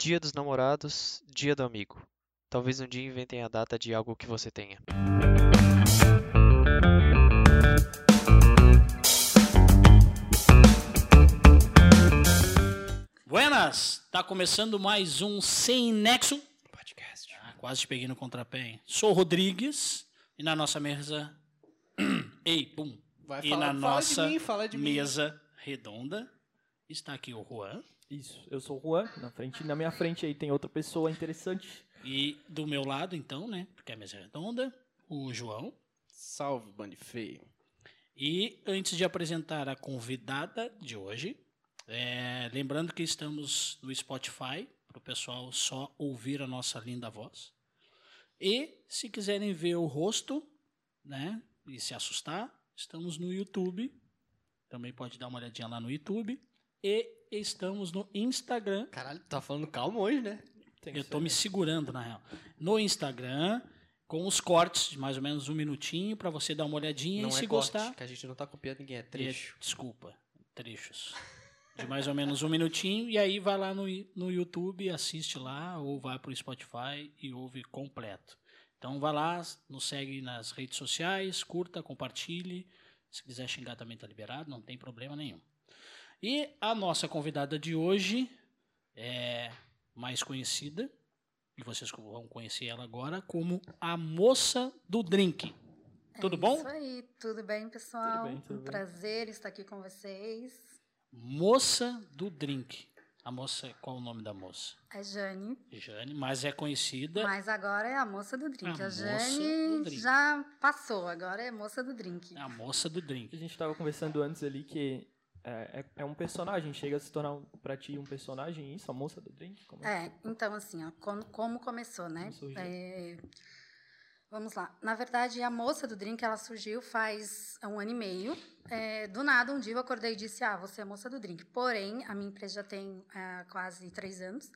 Dia dos namorados, dia do amigo. Talvez um dia inventem a data de algo que você tenha. Buenas! Tá começando mais um Sem Nexo. Podcast. Ah, quase te peguei no contrapé. hein? Sou o Rodrigues e na nossa mesa. Ei, pum! Vai E falar- na fala nossa de mim, fala de mim. mesa redonda está aqui o Juan. Isso, eu sou o Juan, na, frente, na minha frente aí tem outra pessoa interessante. E do meu lado, então, né? Porque a mesa é redonda, o João. Salve, bande feio. E antes de apresentar a convidada de hoje, é, lembrando que estamos no Spotify, para o pessoal só ouvir a nossa linda voz. E se quiserem ver o rosto, né, e se assustar, estamos no YouTube. Também pode dar uma olhadinha lá no YouTube. E estamos no Instagram. Caralho, tá falando calmo hoje, né? Eu ser, tô me né? segurando, na real. No Instagram, com os cortes de mais ou menos um minutinho, para você dar uma olhadinha não e é se corte, gostar. que a gente não tá copiando ninguém, é E- trecho. desculpa, trechos. De mais ou menos um minutinho, e aí vai lá no, no YouTube, assiste lá, ou vai pro Spotify e ouve completo. Então vai lá, nos segue nas redes sociais, curta, compartilhe. Se quiser xingar também tá liberado, não tem problema nenhum. E a nossa convidada de hoje é mais conhecida, e vocês vão conhecer ela agora, como a moça do drink. Tudo é bom? Isso aí, tudo bem, pessoal? Tudo bem, tudo um bem. prazer estar aqui com vocês. Moça do Drink. A moça, qual o nome da moça? É Jane, Jane, mas é conhecida. mas agora é a moça do drink. A A, moça Jane drink. já passou, agora é moça do drink. A moça do A drink. gente tava conversando antes ali que é, é, é um personagem, chega a se tornar um, pra ti um personagem isso, a moça do drink? Como é? É, então assim, ó, como, como começou, né? Como? É, vamos lá. Na verdade, a moça do drink, ela surgiu faz um ano e meio. É, do nada, um dia eu acordei e disse, ah, você é a moça do drink. Porém, a minha empresa já tem ah, quase três anos.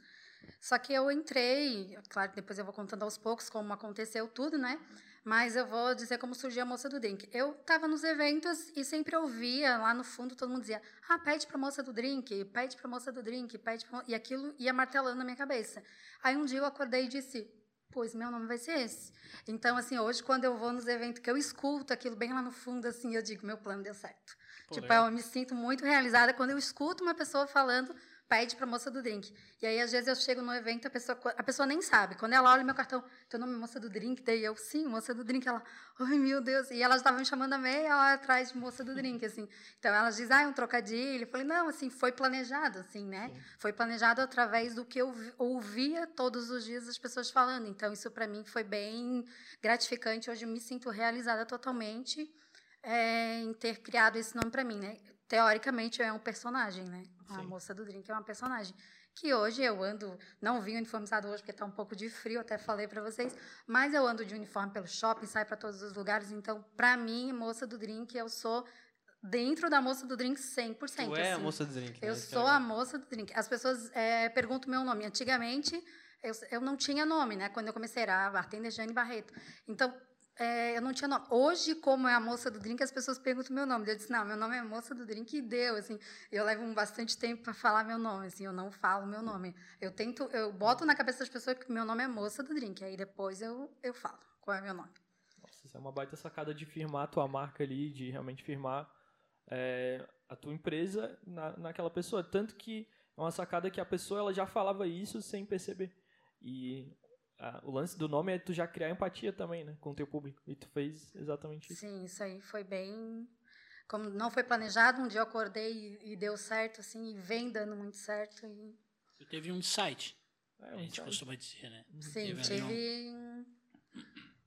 Só que eu entrei, claro depois eu vou contando aos poucos como aconteceu tudo, né? Mas eu vou dizer como surgiu a moça do drink. Eu estava nos eventos e sempre ouvia lá no fundo todo mundo dizia: "Ah, pede para moça do drink, pede para moça do drink, pede pra... mo-" e aquilo ia martelando na minha cabeça. Aí um dia eu acordei e disse: "Pois meu nome vai ser esse". Então assim, hoje quando eu vou nos eventos que eu escuto aquilo bem lá no fundo assim, eu digo: "Meu plano deu certo". Pô, tipo, legal. eu me sinto muito realizada quando eu escuto uma pessoa falando pede para moça do drink. E aí, às vezes, eu chego no evento, a pessoa, a pessoa nem sabe. Quando ela olha meu cartão, teu nome é moça do drink, daí eu, sim, moça do drink. Ela, ai meu Deus. E elas estavam me chamando a meia hora atrás de moça do drink, assim. Então, elas dizem, ah, é um trocadilho. Eu falei, não, assim, foi planejado, assim, né? Foi planejado através do que eu vi- ouvia todos os dias as pessoas falando. Então, isso para mim foi bem gratificante. Hoje eu me sinto realizada totalmente é, em ter criado esse nome para mim, né? Teoricamente é um personagem, né? A Sim. moça do drink é uma personagem. Que hoje eu ando, não vim uniformizado hoje porque está um pouco de frio, até falei para vocês, mas eu ando de uniforme pelo shopping, saio para todos os lugares, então para mim, moça do drink, eu sou dentro da moça do drink 100%. Tu é a assim. moça do drink. Eu né? Isso sou é- a moça do drink. As pessoas é, perguntam meu nome. Antigamente, eu, eu não tinha nome, né? Quando eu comecei, era a bartender Jane Barreto. Então, é, eu não tinha nome. Hoje, como é a moça do drink, as pessoas perguntam meu nome. Eu disse, não, meu nome é moça do drink e deu, assim. Eu levo bastante tempo para falar meu nome, assim. Eu não falo meu nome. Eu tento, eu boto na cabeça das pessoas que meu nome é moça do drink. Aí depois eu, eu falo qual é meu nome. Nossa, isso é uma baita sacada de firmar a tua marca ali, de realmente firmar é, a tua empresa na, naquela pessoa. Tanto que é uma sacada que a pessoa ela já falava isso sem perceber. E ah, o lance do nome é tu já criar empatia também, né, com o teu público. E tu fez exatamente isso. Sim, isso aí foi bem. Como não foi planejado, um dia eu acordei e, e deu certo, assim, e vem dando muito certo. E, Eu teve um insight. É, a um gente insight. costuma dizer, né? sim, Teve um- tive um,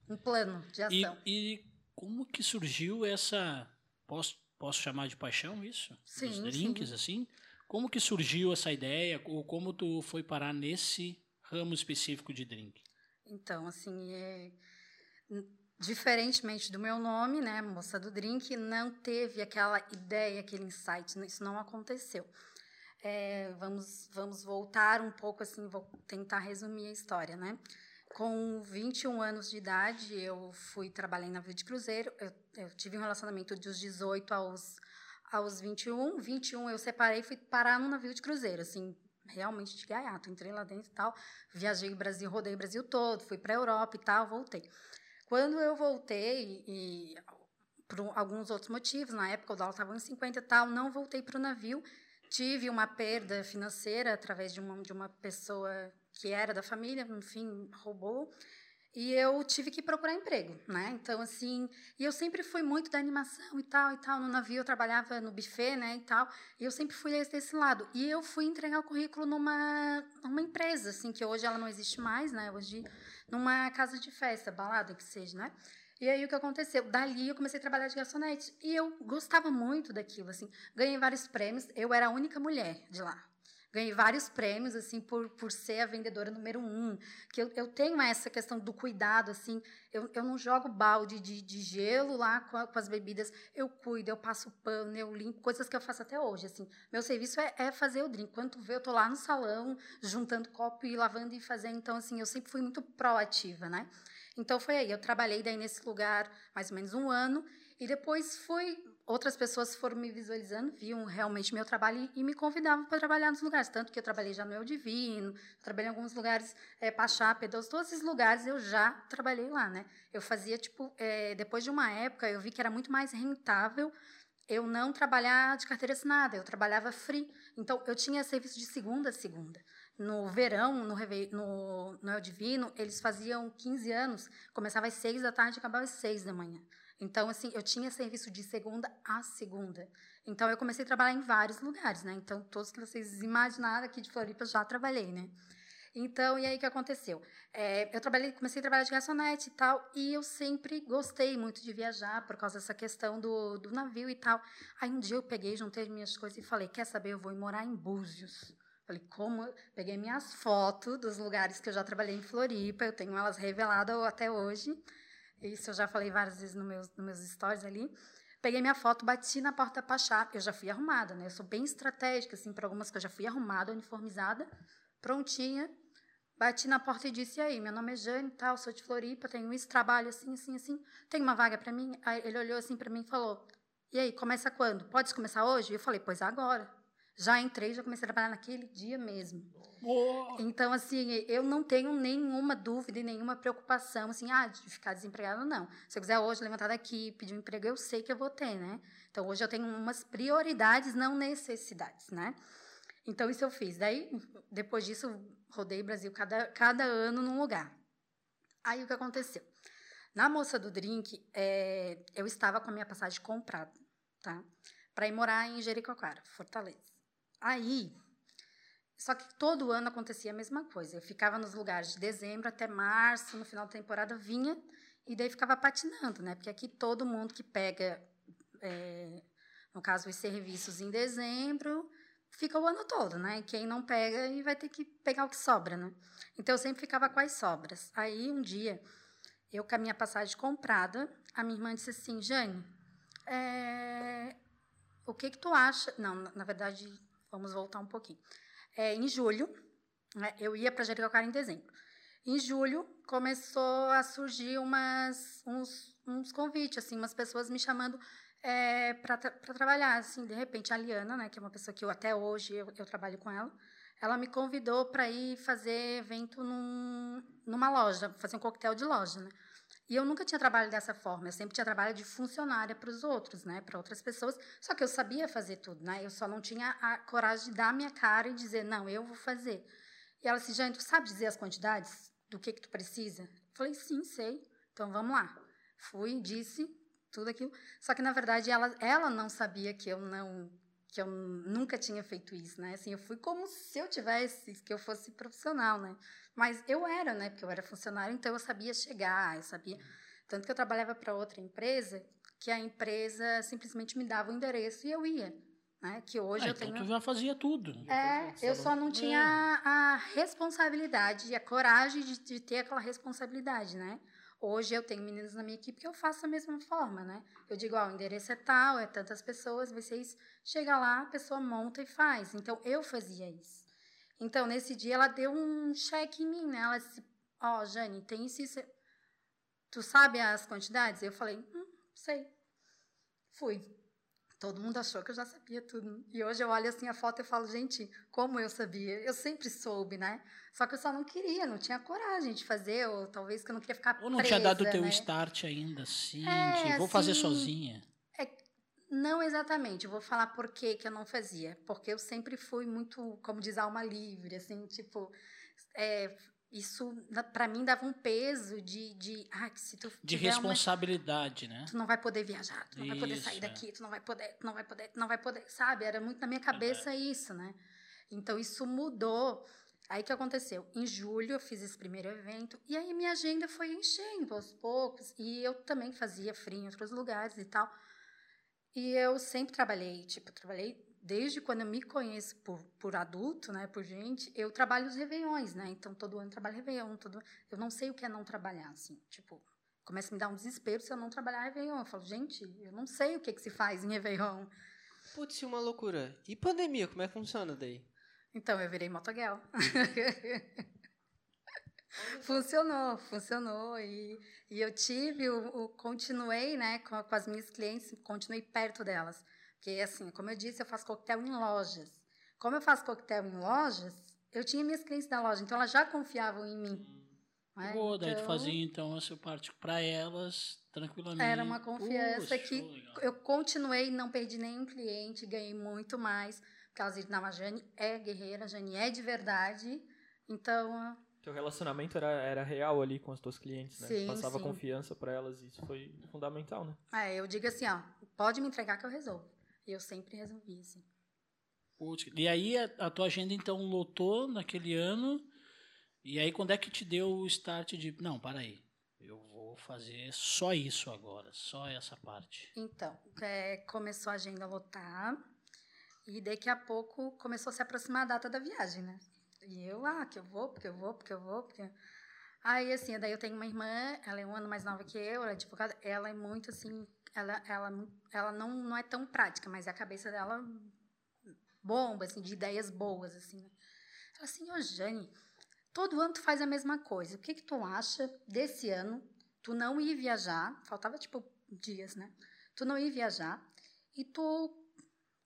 um plano de E, ação. e como que surgiu essa. Posso, posso chamar de paixão isso? Sim, Dos drinks, sim. assim? Como que surgiu essa ideia? Ou como tu foi parar nesse ramo específico de drink? Então, assim, é, diferentemente do meu nome, né, moça do drink, não teve aquela ideia, aquele insight, isso não aconteceu. É, vamos, vamos voltar um pouco, assim, vou tentar resumir a história, né? Com 21 anos de idade, eu fui trabalhar em navio de cruzeiro. Eu, eu tive um relacionamento dos 18 aos, aos 21. 21 eu separei e fui parar num navio de cruzeiro, assim, realmente de gaiato. Entrei lá dentro e tal, viajei o Brasil, rodei o Brasil todo, fui para a Europa e tal, voltei. Quando eu voltei, e por alguns outros motivos, na época o dólar estava em 50 e tal, não voltei para o navio, tive uma perda financeira através de uma, de uma pessoa que era da família, enfim, roubou. E eu tive que procurar emprego, né? Então, assim, e eu sempre fui muito da animação e tal, e tal. No navio eu trabalhava no buffet, né, e tal. E eu sempre fui desse lado. E eu fui entregar o currículo numa, numa empresa, assim, que hoje ela não existe mais, né? Hoje, numa casa de festa, balada, que seja, né? E aí o que aconteceu? Dali eu comecei a trabalhar de garçonete. E eu gostava muito daquilo, assim. Ganhei vários prêmios. Eu era a única mulher de lá. Ganhei vários prêmios, assim, por, por ser a vendedora número um. Que eu, eu tenho essa questão do cuidado, assim. Eu, eu não jogo balde de, de gelo lá com, a, com as bebidas. Eu cuido, eu passo pano, eu limpo. Coisas que eu faço até hoje, assim. Meu serviço é, é fazer o drink. Quando vê, eu tô lá no salão, juntando copo e lavando e fazendo. Então, assim, eu sempre fui muito proativa, né? Então foi aí, eu trabalhei daí nesse lugar mais ou menos um ano e depois fui outras pessoas foram me visualizando, viam realmente meu trabalho e, me convidavam para trabalhar nos lugares, tanto que eu trabalhei já no El Divino, trabalhei em alguns lugares, é, Pachá, Pedroso, todos esses lugares eu já trabalhei lá, né? Eu fazia tipo, é, depois de uma época eu vi que era muito mais rentável eu não trabalhar de carteira assinada, eu trabalhava free. Então, eu tinha serviço de segunda a segunda. No verão, no, no, no El Divino, eles faziam 15 anos, começava às 6 da tarde e acabava às 6 da manhã. Então, assim, eu tinha serviço de segunda a segunda. Então, eu comecei a trabalhar em vários lugares, né? Então, todos que vocês imaginaram aqui de Floripa, já trabalhei, né? Então, e aí o que aconteceu? É, eu trabalhei, comecei a trabalhar de garçonete e tal, e eu sempre gostei muito de viajar por causa dessa questão do, do navio e tal. Aí um dia eu peguei, juntei minhas coisas e falei, quer saber, eu vou morar em Búzios. Falei, como? Peguei minhas fotos dos lugares que eu já trabalhei em Floripa, eu tenho elas reveladas até hoje. Isso eu já falei várias vezes nos meus, nos meus stories ali. Peguei minha foto, bati na porta da Pachá. Eu já fui arrumada, né? Eu sou bem estratégica, assim, para algumas que eu já fui arrumada, uniformizada, prontinha. Bati na porta e disse: E aí, meu nome é Jane, tal, sou de Floripa, tenho esse trabalho assim, assim, assim. Tem uma vaga para mim? Aí ele olhou assim para mim e falou: E aí, começa quando? Pode começar hoje? Eu falei: Pois agora. Já entrei, já comecei a trabalhar naquele dia mesmo. Oh. Então, assim, eu não tenho nenhuma dúvida e nenhuma preocupação, assim, ah, de ficar desempregado, não. Se eu quiser hoje levantar daqui pedir um emprego, eu sei que eu vou ter, né? Então, hoje eu tenho umas prioridades, não necessidades, né? Então, isso eu fiz. Daí, depois disso, rodei Brasil cada, cada ano num lugar. Aí, o que aconteceu? Na moça do drink, é, eu estava com a minha passagem comprada, tá? Para ir morar em Jericoacoara, Fortaleza. Aí, só que todo ano acontecia a mesma coisa. Eu ficava nos lugares de dezembro até março, no final da temporada vinha e daí ficava patinando, né? Porque aqui todo mundo que pega, é, no caso, os serviços em dezembro, fica o ano todo, né? Quem não pega e vai ter que pegar o que sobra, né? Então eu sempre ficava com as sobras. Aí um dia, eu com a minha passagem comprada, a minha irmã disse assim, Jane, é, o que que tu acha? Não, na verdade Vamos voltar um pouquinho. É, em julho, né, eu ia para Jericoacoara em dezembro. Em julho, começou a surgir umas, uns, uns convites, assim, umas pessoas me chamando é, para tra trabalhar. Assim, de repente, a Liana, né, que é uma pessoa que eu até hoje eu, eu trabalho com ela, ela me convidou para ir fazer evento num, numa loja, fazer um coquetel de loja, né? E eu nunca tinha trabalho dessa forma, eu sempre tinha trabalho de funcionária para os outros, né, para outras pessoas. Só que eu sabia fazer tudo, né? Eu só não tinha a coragem de dar a minha cara e dizer, não, eu vou fazer. E ela disse, Jane, tu sabe dizer as quantidades do que que tu precisa? Eu falei, sim, sei. Então vamos lá. Fui, disse tudo aquilo. Só que na verdade ela, ela não sabia que eu não que eu nunca tinha feito isso, né? Assim, eu fui como se eu tivesse, que eu fosse profissional, né? Mas eu era, né? Porque eu era funcionário, então eu sabia chegar, eu sabia. Tanto que eu trabalhava para outra empresa, que a empresa simplesmente me dava o endereço e eu ia. Né? Que hoje ah, eu então tenho. Tu já fazia tudo. É, eu só não tinha a responsabilidade e a coragem de, de ter aquela responsabilidade, né? Hoje eu tenho meninos na minha equipe que eu faço da mesma forma, né? Eu digo, ó, o endereço é tal, é tantas pessoas, vocês chega lá, a pessoa monta e faz. Então eu fazia isso. Então, nesse dia, ela deu um cheque em mim, né? Ela disse, ó, oh, Jane, tem isso, isso. Tu sabe as quantidades? Eu falei, hum, sei. Fui. Todo mundo achou que eu já sabia tudo. E hoje eu olho assim a foto e falo, gente, como eu sabia? Eu sempre soube, né? Só que eu só não queria, não tinha coragem de fazer, ou talvez que eu não queria ficar Ou não presa, tinha dado o teu né? start ainda, assim, É, de vou fazer assim, sozinha. Não exatamente, eu vou falar por que que eu não fazia. Porque eu sempre fui muito, como diz, alma livre, assim, tipo, é, isso pra mim dava um peso de, de ah, que se tu De tiver uma responsabilidade, né? tu não vai poder viajar, tu não vai poder sair Isso, é. daqui, tu não vai poder, tu não vai poder, tu não vai poder, sabe? Era muito na minha cabeça isso, né? Então isso mudou. Aí o que aconteceu? Em julho eu fiz esse primeiro evento e aí minha agenda foi enchendo aos poucos e eu também fazia free em outros lugares e tal. E eu sempre trabalhei, tipo, trabalhei desde quando eu me conheço por, por adulto, né, por gente, eu trabalho os réveillões, né? Então todo ano eu trabalho réveillon, todo eu não sei o que é não trabalhar, assim, tipo, começa a me dar um desespero se eu não trabalhar réveillon. Eu falo, gente, eu não sei o que que se faz em réveillon. Putz, uma loucura. E pandemia, como é que funciona daí? Então eu virei motoguel. funcionou, funcionou e, e eu tive, o, o- continuei, né, com, com as minhas clientes, continuei perto delas, porque assim, como eu disse, eu faço coquetel em lojas. Como eu faço coquetel em lojas, eu tinha minhas clientes da loja, então elas já confiavam em mim. né? Boa, daí tu Então, fazia então essa parte pra elas, tranquilamente. Era uma confiança Puxa, que legal. eu continuei, não perdi nenhum cliente, ganhei muito mais. Porque elas viram, não, a Jane é guerreira, a Jane é de verdade. Então, Teu relacionamento era, era real ali com as tuas clientes, né? Sim, Passava sim. confiança pra elas e isso foi fundamental, né? é, eu digo assim, ó, pode me entregar que eu resolvo. E eu sempre resolvi, assim. E aí a, a tua agenda então lotou naquele ano. E aí quando é que te deu o start de, não, para aí. Eu vou fazer só isso agora, só essa parte. Então, é, começou a agenda a lotar. E daqui a pouco começou a se aproximar a data da viagem, né? E eu, ah, que eu vou, porque eu vou, porque eu vou, porque... Aí, assim, daí eu tenho uma irmã, ela é um ano mais nova que eu, ela é advogada, ela é muito, assim, ela, ela, ela não, não é tão prática, mas a cabeça dela bomba, assim, de ideias boas, assim. né? Ela assim, ô Jane, todo ano tu faz a mesma coisa, o que que tu acha desse ano tu não ir viajar, faltava, tipo, dias, né? Tu não ir viajar e tu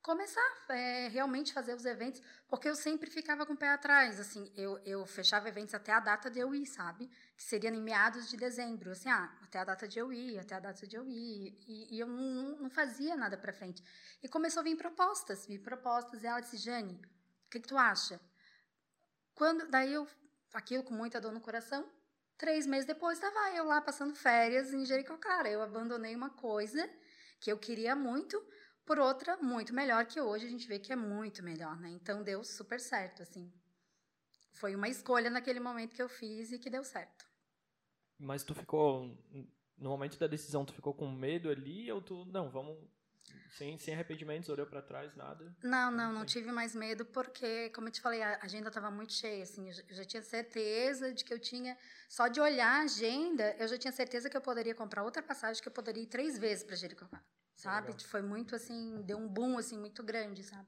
começar é, realmente fazer os eventos, porque eu sempre ficava com o pé atrás, assim, eu, eu fechava eventos até a data de eu ir, sabe? Que seria em meados de dezembro, assim, ah, até a data de eu ir, até a data de eu ir, e, e eu não, não fazia nada pra frente. E começou a vir propostas, vir propostas, e ela disse, Jane, o que, que tu acha? Quando, daí eu, aquilo com muita dor no coração, três meses depois estava eu lá passando férias em Jericoacoara, eu abandonei uma coisa que eu queria muito, por outra muito melhor que hoje a gente vê que é muito melhor, né? Então deu super certo, assim. Foi uma escolha naquele momento que eu fiz e que deu certo. Mas tu ficou. No momento da decisão, tu ficou com medo ali ou tu. Não, vamos. Sem, sem arrependimentos, olhou pra trás, nada. Não, não, não tive mais medo porque, como eu te falei, a agenda estava muito cheia, assim, eu já- tinha certeza de que eu tinha, só de olhar a agenda, eu já tinha certeza que eu poderia comprar outra passagem, que eu poderia ir três vezes para Jericoacoara, sabe? legal. Foi muito, assim, deu um boom, assim, muito grande, sabe?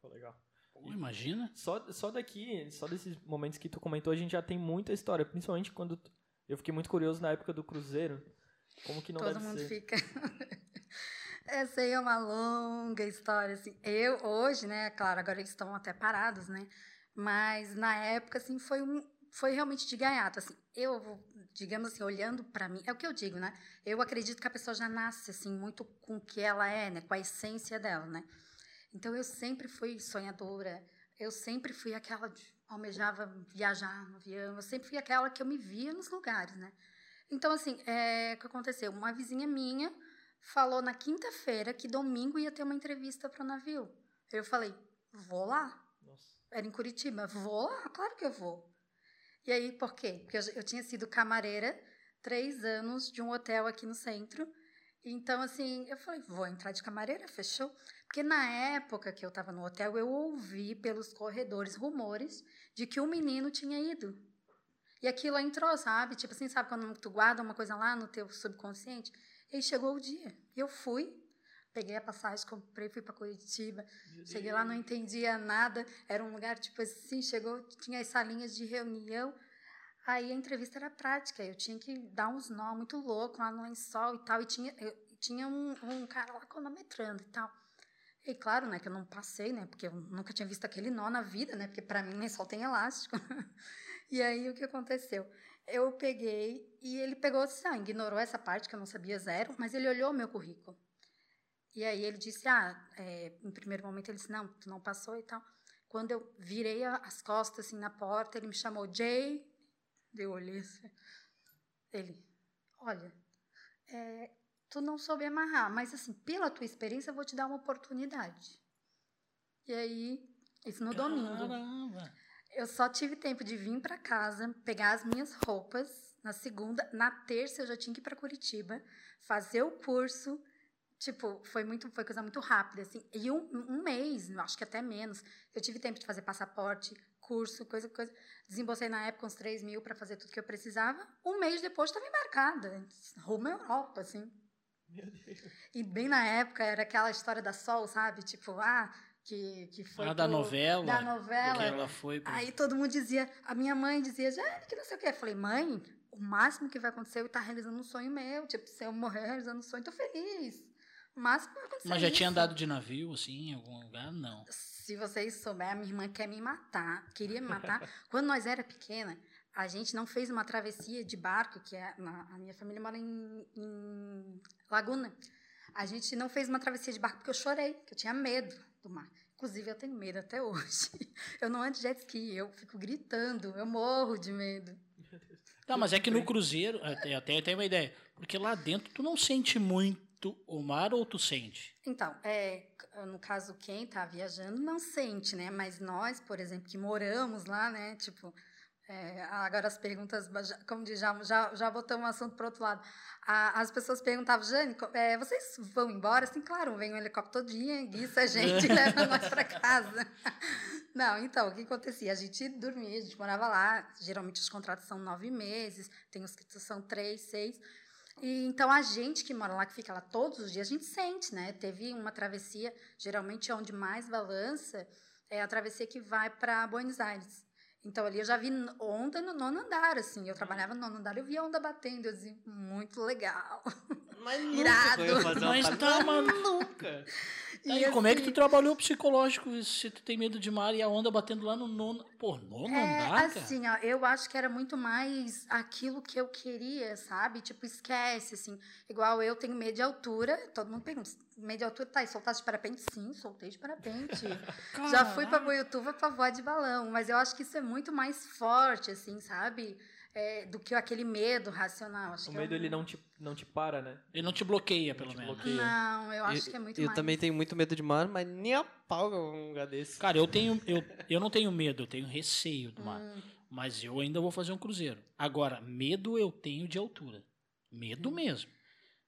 Pô, legal. Pô, imagina. Só, só daqui, só desses momentos que tu comentou, a gente já tem muita história. Principalmente quando. Eu fiquei muito curioso na época do Cruzeiro. Como que não Todo deve mundo ser? fica. Essa aí é uma longa história, assim. Eu, hoje, né, claro, agora eles estão até parados, né? Mas na época, assim, foi um. Foi realmente de gaiato, assim. Eu, digamos assim, olhando pra mim, é o que eu digo, né? Eu acredito que a pessoa já nasce, assim, muito com o que ela é, né? Com a essência dela, né? Então eu sempre fui sonhadora, eu sempre fui aquela de almejava viajar no avião, eu sempre fui aquela que eu me via nos lugares, né? Então, assim, é, o que aconteceu? Uma vizinha minha falou na quinta-feira que domingo ia ter uma entrevista para o navio. Eu falei, vou lá. Nossa. Era em Curitiba. Vou lá, claro que eu vou. E aí, por quê? Porque eu, eu tinha sido camareira três anos de um hotel aqui no centro. Então, assim, eu falei, vou entrar de camareira, fechou? Porque na época que eu estava no hotel, eu ouvi pelos corredores rumores de que um menino tinha ido. E aquilo entrou, sabe? Tipo assim, sabe quando tu guarda uma coisa lá no teu subconsciente? E chegou o dia. Eu fui, peguei a passagem, comprei, fui para Curitiba. Cheguei lá, não entendia nada. Era um lugar, tipo assim, chegou, tinha as salinhas de reunião. Aí a entrevista era prática. Eu tinha que dar uns nó muito louco lá no lençol e tal. E tinha, eu- tinha um, um cara lá cronometrando e tal. E claro, né, que eu não passei, né, porque eu nunca tinha visto aquele nó na vida, né, porque para mim nem só tem elástico. e aí o que aconteceu? Eu peguei e ele pegou assim, ignorou essa parte que eu não sabia zero, mas ele olhou meu currículo. E aí ele disse, ah, é, em primeiro momento ele disse, não, tu não passou e tal. Quando eu virei as costas assim na porta, ele me chamou Jay, eu olhei assim, ele, olha, é, tu não soube amarrar, mas assim, pela tua experiência eu vou te dar uma oportunidade. E aí, isso no domingo. Caramba. Eu só tive tempo de vir para casa, pegar as minhas roupas na segunda, na terça eu já tinha que ir para Curitiba, fazer o curso. Tipo, foi muito, foi coisa muito rápida, assim. E um, um mês, acho que até menos, eu tive tempo de fazer passaporte, curso, coisa, coisa. Desembolsei na época uns 3 mil para fazer tudo que eu precisava. Um mês depois estava embarcada, rumo à Europa, assim. Meu Deus. E bem na época era aquela história da Sol, sabe? Tipo, ah, que, que foi. Ah, da pro- novela. Da novela. Que ela foi pro... Aí todo mundo dizia, a minha mãe dizia, Jane, que não sei o quê. Eu falei, mãe, o máximo que vai acontecer é eu estar realizando um sonho meu. Tipo, se eu morrer realizando um sonho, tô feliz. O máximo que vai acontecer Mas é já isso. tinha andado de navio, assim, em algum lugar? Não. Se vocês souberem, a minha irmã quer me matar, queria me matar. Quando nós era pequena, a gente não fez uma travessia de barco, que é, na- a minha família mora em, em Laguna. A gente não fez uma travessia de barco porque eu chorei, que eu tinha medo do mar. Inclusive, eu tenho medo até hoje. Eu não ando de jet ski, eu fico gritando, eu morro de medo. Tá, mas é que no cruzeiro, até, até tem uma ideia, porque lá dentro tu não sente muito o mar ou tu sente? Então, é, no caso, quem está viajando não sente, né? Mas nós, por exemplo, que moramos lá, né? Tipo, é, agora as perguntas, como diz, já, já, já botamos o assunto para outro lado. A- as pessoas perguntavam, Jane, é, vocês vão embora? Assim, claro, vem um helicóptero todo dia, guiça a gente leva nós para casa. Não, então, o que acontecia? A gente dormia, a gente morava lá, geralmente os contratos são nove meses, tem os que são três, seis. E, então, a gente que mora lá, que fica lá todos os dias, a gente sente, né? Teve uma travessia, geralmente é onde mais balança, é a travessia que vai para Buenos Aires. Então, ali eu já vi onda no nono andar, assim. Eu trabalhava no nono andar, eu via onda batendo, eu dizia, muito legal. Mas nunca Irado. Mas tá, mano. Nunca. Aí, E, como é que assim, tu trabalhou psicológico se tu tem medo de mar e a onda batendo lá no nono... Pô, nono É, andar, cara? assim, ó, eu acho que era muito mais aquilo que eu queria, sabe? Tipo, esquece, assim. Igual eu tenho medo de altura, todo mundo pergunta, de altura, tá, e soltaste de parapente? Sim, soltei de parapente. Já fui pra. Boiutuva pra voar de balão, mas eu acho que isso é muito mais forte, assim, sabe? É, do que aquele medo racional. Acho O que é medo um- ele não te, não te para, né? Ele não te bloqueia, pelo menos. bloqueia. Não, eu acho Eu- que é muito Eu mais. também tenho muito medo de mar, mas nem a pau que eu vou num lugar desse. Cara, eu tenho... Eu, eu não tenho medo, eu tenho receio do mar. Hum, Mas eu ainda vou fazer um cruzeiro. Agora, medo eu tenho de altura. Medo mesmo.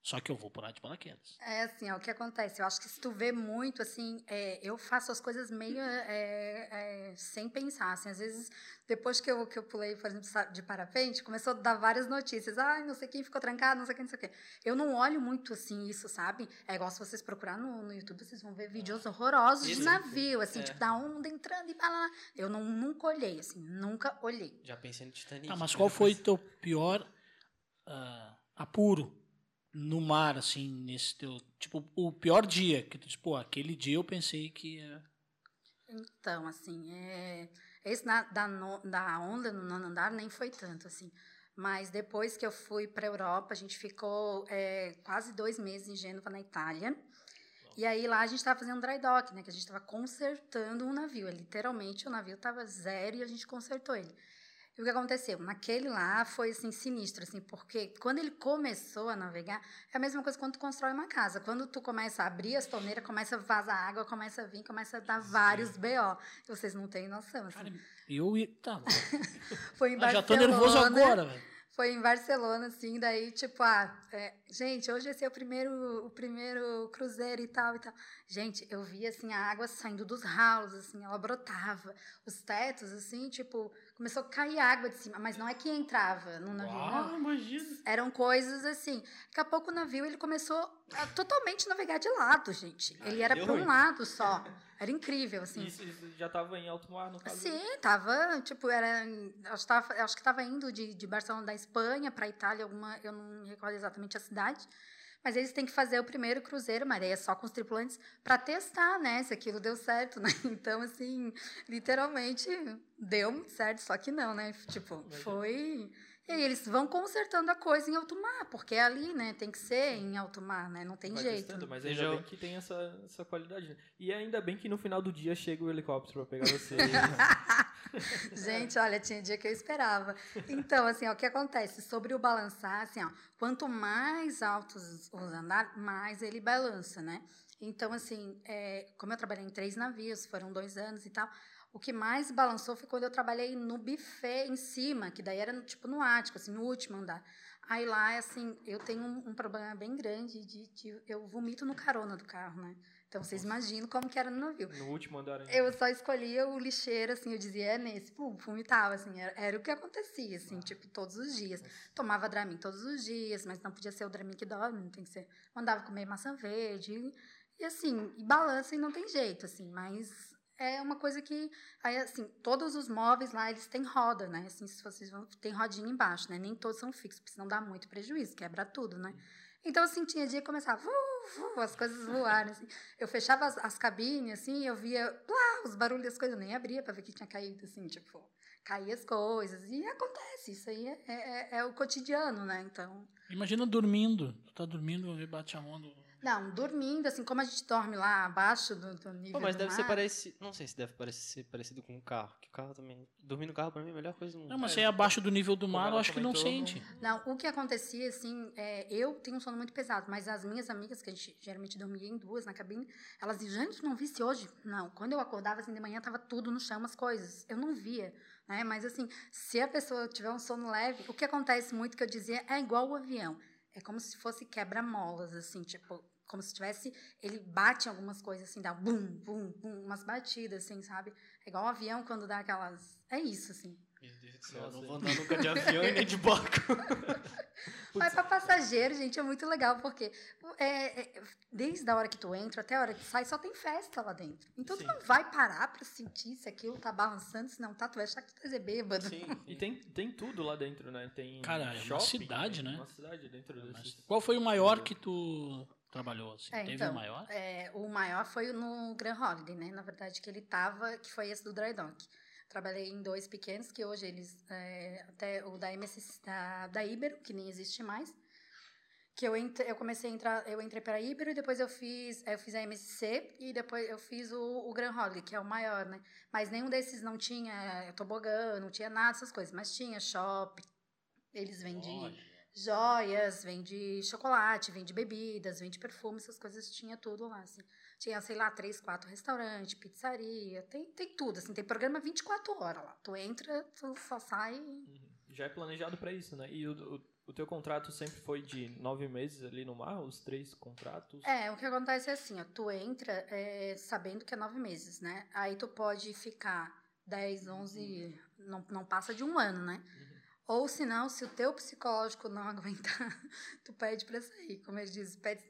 Só que eu vou pular de paraquedas. É assim, ó, o que acontece? Eu acho que se tu vê muito, assim, é, eu faço as coisas meio é, é, sem pensar, assim, às vezes, depois que eu, que eu pulei, por exemplo, de parapente, começou a dar várias notícias, ai, não sei quem ficou trancado, não sei quem, não sei o quê. Eu não olho muito, assim, isso, sabe? É igual se vocês procurar no, no YouTube, vocês vão ver vídeos horrorosos de Isso. navio, assim, É. tipo, da onda entrando e lá. Eu não, nunca olhei, assim, nunca olhei. Já pensei no Titanic. Ah, mas qual foi pensei- teu pior ah, apuro no mar, assim, nesse teu... Tipo, o pior dia que tu disse, pô, aquele dia eu pensei que ia... Então, assim, é, esse na- da, no- da onda no nono andar nem foi tanto, assim. Mas depois que eu fui para a Europa, a gente ficou é, quase dois meses em Gênova, na Itália. E aí lá a gente estava fazendo dry dock, né? Que a gente estava consertando um navio. É, Literalmente o navio estava zero e a gente consertou ele. E o que aconteceu? Naquele lá foi assim sinistro, assim, porque quando ele começou a navegar, é a mesma coisa quando tu constrói uma casa. Quando tu começa a abrir as torneiras, começa a vazar água, começa a vir, começa a dar vários BO. Vocês não têm noção, assim. Cara, eu ia... Tá, Foi em ah, Barcelona. já tô nervoso agora, velho. Foi em Barcelona, assim, daí, tipo, ah, é, gente, hoje esse é o primeiro, o primeiro cruzeiro e tal e tal. Gente, eu vi, assim, a água saindo dos ralos, assim, ela brotava. Os tetos, assim, tipo, começou a cair água de cima, mas não é que entrava no navio, não. Uau, imagina. Eram coisas assim. Daqui a pouco o navio ele começou a totalmente navegar de lado, gente. Ele era para um lado só. Era incrível, assim. Isso, isso já tava em alto mar, no caso. Sim, tava, tipo, era, acho, tava, acho que tava indo de, de Barcelona da Espanha para Itália, alguma, eu não me recordo exatamente a cidade, Mas eles têm que fazer o primeiro cruzeiro, mas aí é só com os tripulantes para testar, né, se aquilo deu certo, né? Então, assim, literalmente deu certo, só que não, né? Tipo, foi. E aí eles vão consertando a coisa em alto mar, porque é ali, né? Tem que ser em alto mar, né? Não tem Vai jeito. testando, mas ainda já- bem que tem essa, essa qualidade. né? E ainda bem que no final do dia chega o helicóptero pra pegar você. Gente, olha, tinha dia que eu esperava. Então, assim, ó, o que acontece? Sobre o balançar, assim, ó, quanto mais altos os andares, mais ele balança, né? Então, assim, é, como eu trabalhei em três navios, foram dois anos e tal, o que mais balançou foi quando eu trabalhei no buffet em cima, que daí era no- tipo no ático, assim, no último andar. Aí lá, assim, eu tenho um, um problema bem grande de, de- eu vomito no carona do carro, né? Então vocês imaginam como que era no navio. no último andar ainda. Eu só escolhia o lixeiro, assim, eu dizia, é nesse, pum, vomitava, assim, era, era o que acontecia, assim, tipo, todos os dias. Tomava Dramin todos os dias, mas não podia ser o Dramin que dorme, não tem que ser. Mandava comer maçã verde, e, e assim, e balança e não tem jeito, assim, mas é uma coisa que, aí, assim, todos os móveis lá, eles têm roda, né, assim, se vocês vão, tem rodinha embaixo, né, nem todos são fixos, porque senão dá muito prejuízo, quebra tudo, né. Então, assim, tinha dia que começava, vu, vu, as coisas voarem, assim. Eu fechava as, as cabines, assim, eu via plá, os barulhos das coisas, eu nem abria para ver que tinha caído, assim, tipo, caía as coisas. E acontece, isso aí é, é, é o cotidiano, né? Então. Imagina dormindo. Tu tá dormindo, alguém bate a onda. Não, dormindo, assim, como a gente dorme lá abaixo do, do nível. Pô, mas do deve mar, ser parecido. Não sei se deve parecer parecido com o carro. Que o carro também. Dormir no carro pra mim é a melhor coisa do mundo. Não, mas se é abaixo do nível do mar, eu acho que não sente. Não, o que acontecia, assim, é, eu tenho um sono muito pesado, mas as minhas amigas, que a gente geralmente dormia em duas na cabine, elas diziam, gente, não visse hoje? Não, quando eu acordava, assim, de manhã, tava tudo no chão, as coisas. Eu não via, né? Mas, assim, se a pessoa tiver um sono leve, o que acontece muito que eu dizia é igual o avião. É como se fosse quebra-molas, assim, tipo, como se tivesse, ele bate em algumas coisas, assim, dá bum, bum, bum, umas batidas, assim, sabe? É igual um avião quando dá aquelas... É isso, assim. Meu Deus do céu, não vou andar nunca de avião e nem de barco. Mas para passageiro, gente, é muito legal, porque é, é, desde a hora que tu entra até a hora que sai, só tem festa lá dentro. Então Sim. tu não vai parar para sentir se aquilo tá balançando, se não tá, tu vai achar que tu é bêbado. Sim. E tem, tem tudo lá dentro, né? Tem Cara, é uma shopping, cidade, né? Uma cidade dentro desses... Qual foi o maior que tu trabalhou? Assim? É, Teve então, o maior? é, o maior foi no Grand Holiday, né? Na verdade, que ele tava, que foi esse do Dry Dock. Trabalhei em dois pequenos, que hoje eles, é, até o da MSC, da, da Ibero, que nem existe mais, que eu, entre, eu comecei a entrar, eu entrei para a Ibero e depois eu fiz, eu fiz a MSC e depois eu fiz o, o Grand Holiday, que é o maior, né? Mas nenhum desses não tinha tobogã, não tinha nada dessas coisas, mas tinha shopping, eles vendiam Olha. Joias, vende chocolate, vende bebidas, vende perfume, essas coisas tinha tudo lá, assim. Tinha, sei lá, três, quatro restaurantes, pizzaria, tem, tem tudo, assim, tem programa 24 horas lá. Tu entra, tu só sai. Uhum. Já é planejado pra isso, né? E o, o, o teu contrato sempre foi de nove meses ali no mar? Os três contratos? É, o que acontece é assim, ó, tu entra é, sabendo que é nove meses, né? Aí tu pode ficar 10, 11, não, não passa de um ano, né? Ou se não, se o teu psicológico não aguentar, tu pede pra sair. Como eles dizem, pede,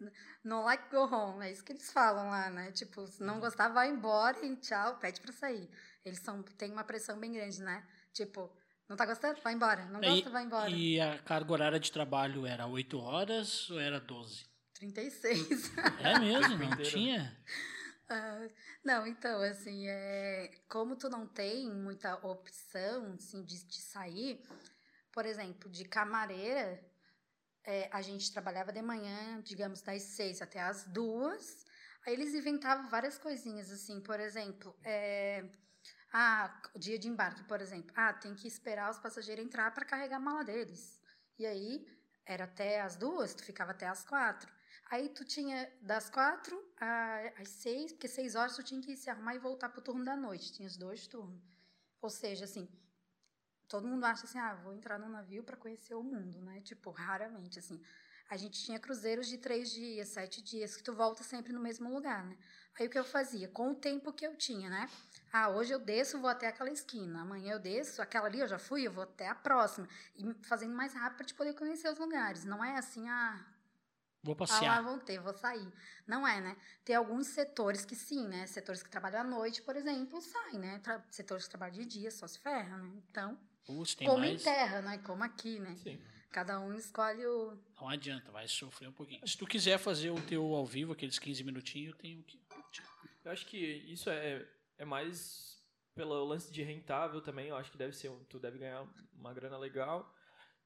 não like go home. É isso que eles falam lá, né? Tipo, se não gostar, vai embora e tchau, pede pra sair. Eles são, têm uma pressão bem grande, né? Tipo, não tá gostando? Vai embora. Não gosta, vai embora. E a carga horária de trabalho era 8 horas ou era 12? 36. É mesmo? Não tinha? Ah, não, então, assim, é, como tu não tem muita opção, assim, de, de sair, por exemplo, de camareira, é, a gente trabalhava de manhã, digamos, das seis até as duas, aí eles inventavam várias coisinhas, assim, por exemplo, é, ah, dia de embarque, por exemplo, ah, tem que esperar os passageiros entrar para carregar a mala deles, e aí, era até as duas, tu ficava até as quatro, Aí tu tinha das quatro às seis, porque seis horas tu tinha que se arrumar e voltar pro turno da noite. Tinha os dois turnos. Ou seja, assim, todo mundo acha assim, ah, vou entrar num navio para conhecer o mundo, né? Tipo, raramente, assim. A gente tinha cruzeiros de três dias, sete dias, que tu volta sempre no mesmo lugar, né? Aí o que eu fazia? Com o tempo que eu tinha, né? Ah, hoje eu desço, vou até aquela esquina. Amanhã eu desço, aquela ali eu já fui, eu vou até a próxima. E fazendo mais rápido para te poder conhecer os lugares. Não é assim, ah, Vou ah, lá passear. vão ter, vou sair. Não é, né? Tem alguns setores que sim, né? Setores que trabalham à noite, por exemplo, saem, né? Tra- setores que trabalham de dia só se ferram, né? Então, Putz, tem como em mais. terra, né? Como aqui, né? Sim. Cada um escolhe o. Não adianta, vai sofrer um pouquinho. Se tu quiser fazer o teu ao vivo, aqueles 15 minutinhos, eu tenho que. Eu acho que isso é, é mais pelo lance de rentável também. Eu acho que deve ser, um- tu deve ganhar uma grana legal.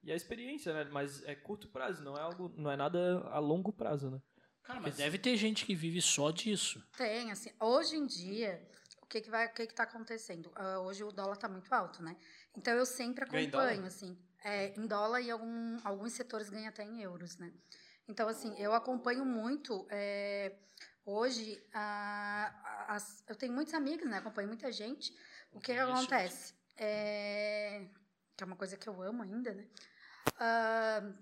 E a experiência, né? Mas é curto prazo, não é algo, não é nada a longo prazo, né? Cara, mas deve ter gente que vive só disso. Tem, assim, hoje em dia, o que que vai, o que que tá acontecendo? Ah, hoje o dólar tá muito alto, né? Então eu sempre acompanho, assim, é, em dólar e algum, alguns setores ganham até em euros, né? Então, assim, eu acompanho muito, é, hoje, a- a- as- eu tenho muitos amigos, né? Acompanho muita gente. O que, que acontece? É, que é uma coisa que eu amo ainda, né? Ah,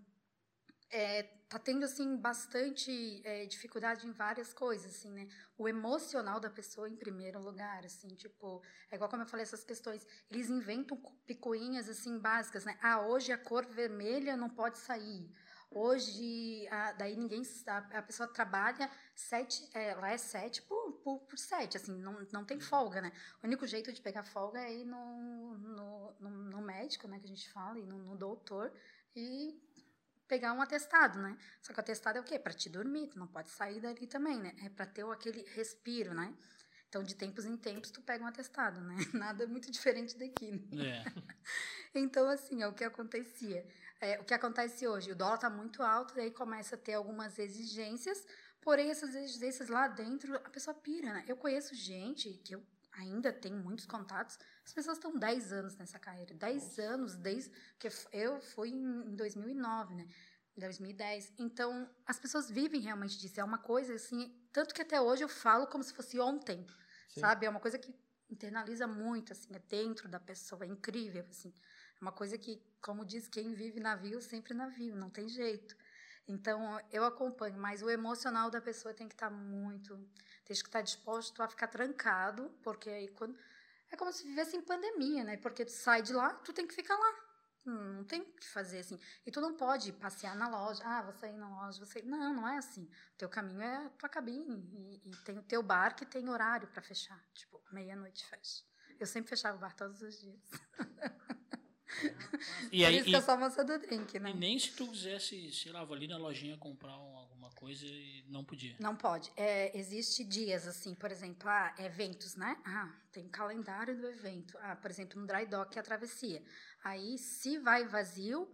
é, tá tendo assim bastante é, dificuldade em várias coisas assim né? O emocional da pessoa em primeiro lugar assim tipo é igual como eu falei essas questões eles inventam cu- picuinhas assim básicas né? Ah hoje a cor vermelha não pode sair. Hoje a, daí ninguém a, a pessoa trabalha sete é, é sete por, por, por sete assim não, não tem folga né? O único jeito de pegar folga é ir no, no, no, no médico né que a gente fala e no, no doutor e pegar um atestado, né? Só que o atestado é o quê? Para te dormir, tu não pode sair dali também, né? É para ter aquele respiro, né? Então, de tempos em tempos, tu pega um atestado, né? Nada muito diferente daqui, né? É. Então, assim, é o que acontecia. É, o que acontece hoje? O dólar está muito alto, daí começa a ter algumas exigências, porém, essas exigências lá dentro, a pessoa pira, né? Eu conheço gente que eu ainda tenho muitos contatos, as pessoas estão 10 anos nessa carreira, 10 anos desde que eu fui em 2009, né? 2010. Então, as pessoas vivem realmente disso. É uma coisa assim, tanto que até hoje eu falo como se fosse ontem, Sim. sabe? É uma coisa que internaliza muito, assim, é dentro da pessoa, é incrível, assim. É uma coisa que, como diz quem vive navio, sempre navio, não tem jeito. Então, eu acompanho, mas o emocional da pessoa tem que estar muito, tem que estar disposto a ficar trancado, porque aí quando é como se vivesse em pandemia, né? Porque tu sai de lá, tu tem que ficar lá. Hum, Não tem o que fazer assim. E tu não pode passear na loja. Ah, vou sair na loja, sair. Não, não é assim. O teu caminho é a tua cabine. E, e tem o teu bar que tem horário para fechar. Tipo, meia-noite fecha. Eu sempre fechava o bar todos os dias. E Por aí, isso que e- eu sou a moça do drink, né? E nem se tu quisesse, sei lá, vou ali na lojinha comprar um- coisa e não podia. Não pode. É, existe dias assim, por exemplo, ah, eventos, né? Ah, tem calendário do evento. Ah, por exemplo, no dry dock é a travessia. Aí, se vai vazio,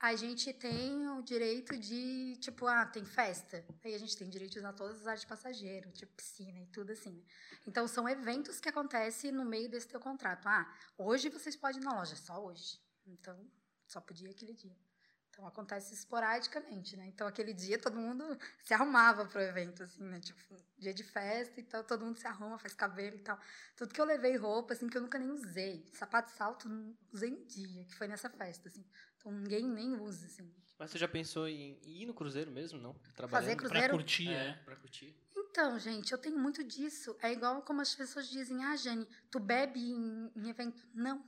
a gente tem o direito de, tipo, ah, tem festa. Aí a gente tem direito de usar todas as áreas de passageiro, tipo piscina e tudo assim. né? Então, são eventos que acontecem no meio desse teu contrato. Ah, hoje vocês podem ir na loja, só hoje. Então, só podia aquele dia. Então acontece esporadicamente, né? Então aquele dia todo mundo se arrumava pro evento, assim, né? Tipo, dia de festa, então todo mundo se arruma, faz cabelo e tal. Tudo que eu levei roupa, assim, que eu nunca nem usei. Sapato e salto, não usei um dia, que foi nessa festa, assim. Então ninguém nem usa, assim. Mas você já pensou em ir no cruzeiro mesmo, não? Trabalhando? Fazer Pra cruzeiro? curtir, É, é. pra curtir. Então, gente, eu tenho muito disso. É igual como as pessoas dizem, ah, Jane, tu bebe em, em evento. Não.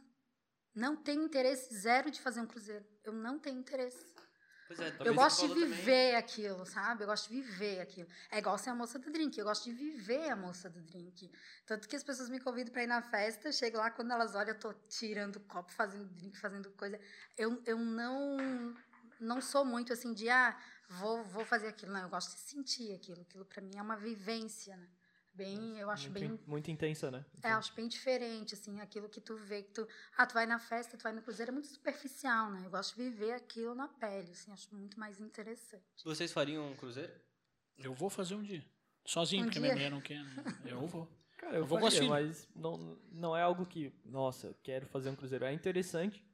Não tenho interesse zero de fazer um cruzeiro. Eu não tenho interesse. É, Eu gosto de falou também. viver aquilo, sabe? Eu gosto de viver aquilo. É igual ser a moça do drink. Eu gosto de viver a moça do drink. Tanto que as pessoas me convidam para ir na festa, chego lá, quando elas olham, eu tô tirando copo, fazendo drink, fazendo coisa. Eu, eu não não sou muito assim de, ah, vou, vou fazer aquilo. Não, eu gosto de sentir aquilo. Aquilo para mim é uma vivência, né? Bem, eu acho muito, bem muito intensa, né? é, acho bem diferente, assim, aquilo que tu vê, que tu... Ah, tu vai na festa, tu vai no cruzeiro, é muito superficial, né? Eu gosto de viver aquilo na pele, assim, acho muito mais interessante. Vocês fariam um cruzeiro? Eu vou fazer um dia. Sozinho, Um porque dia? minha mulher não quer. Né? Eu vou. Cara, eu, Eu vou faria, mas não, não é algo que, nossa, eu quero fazer um cruzeiro. É interessante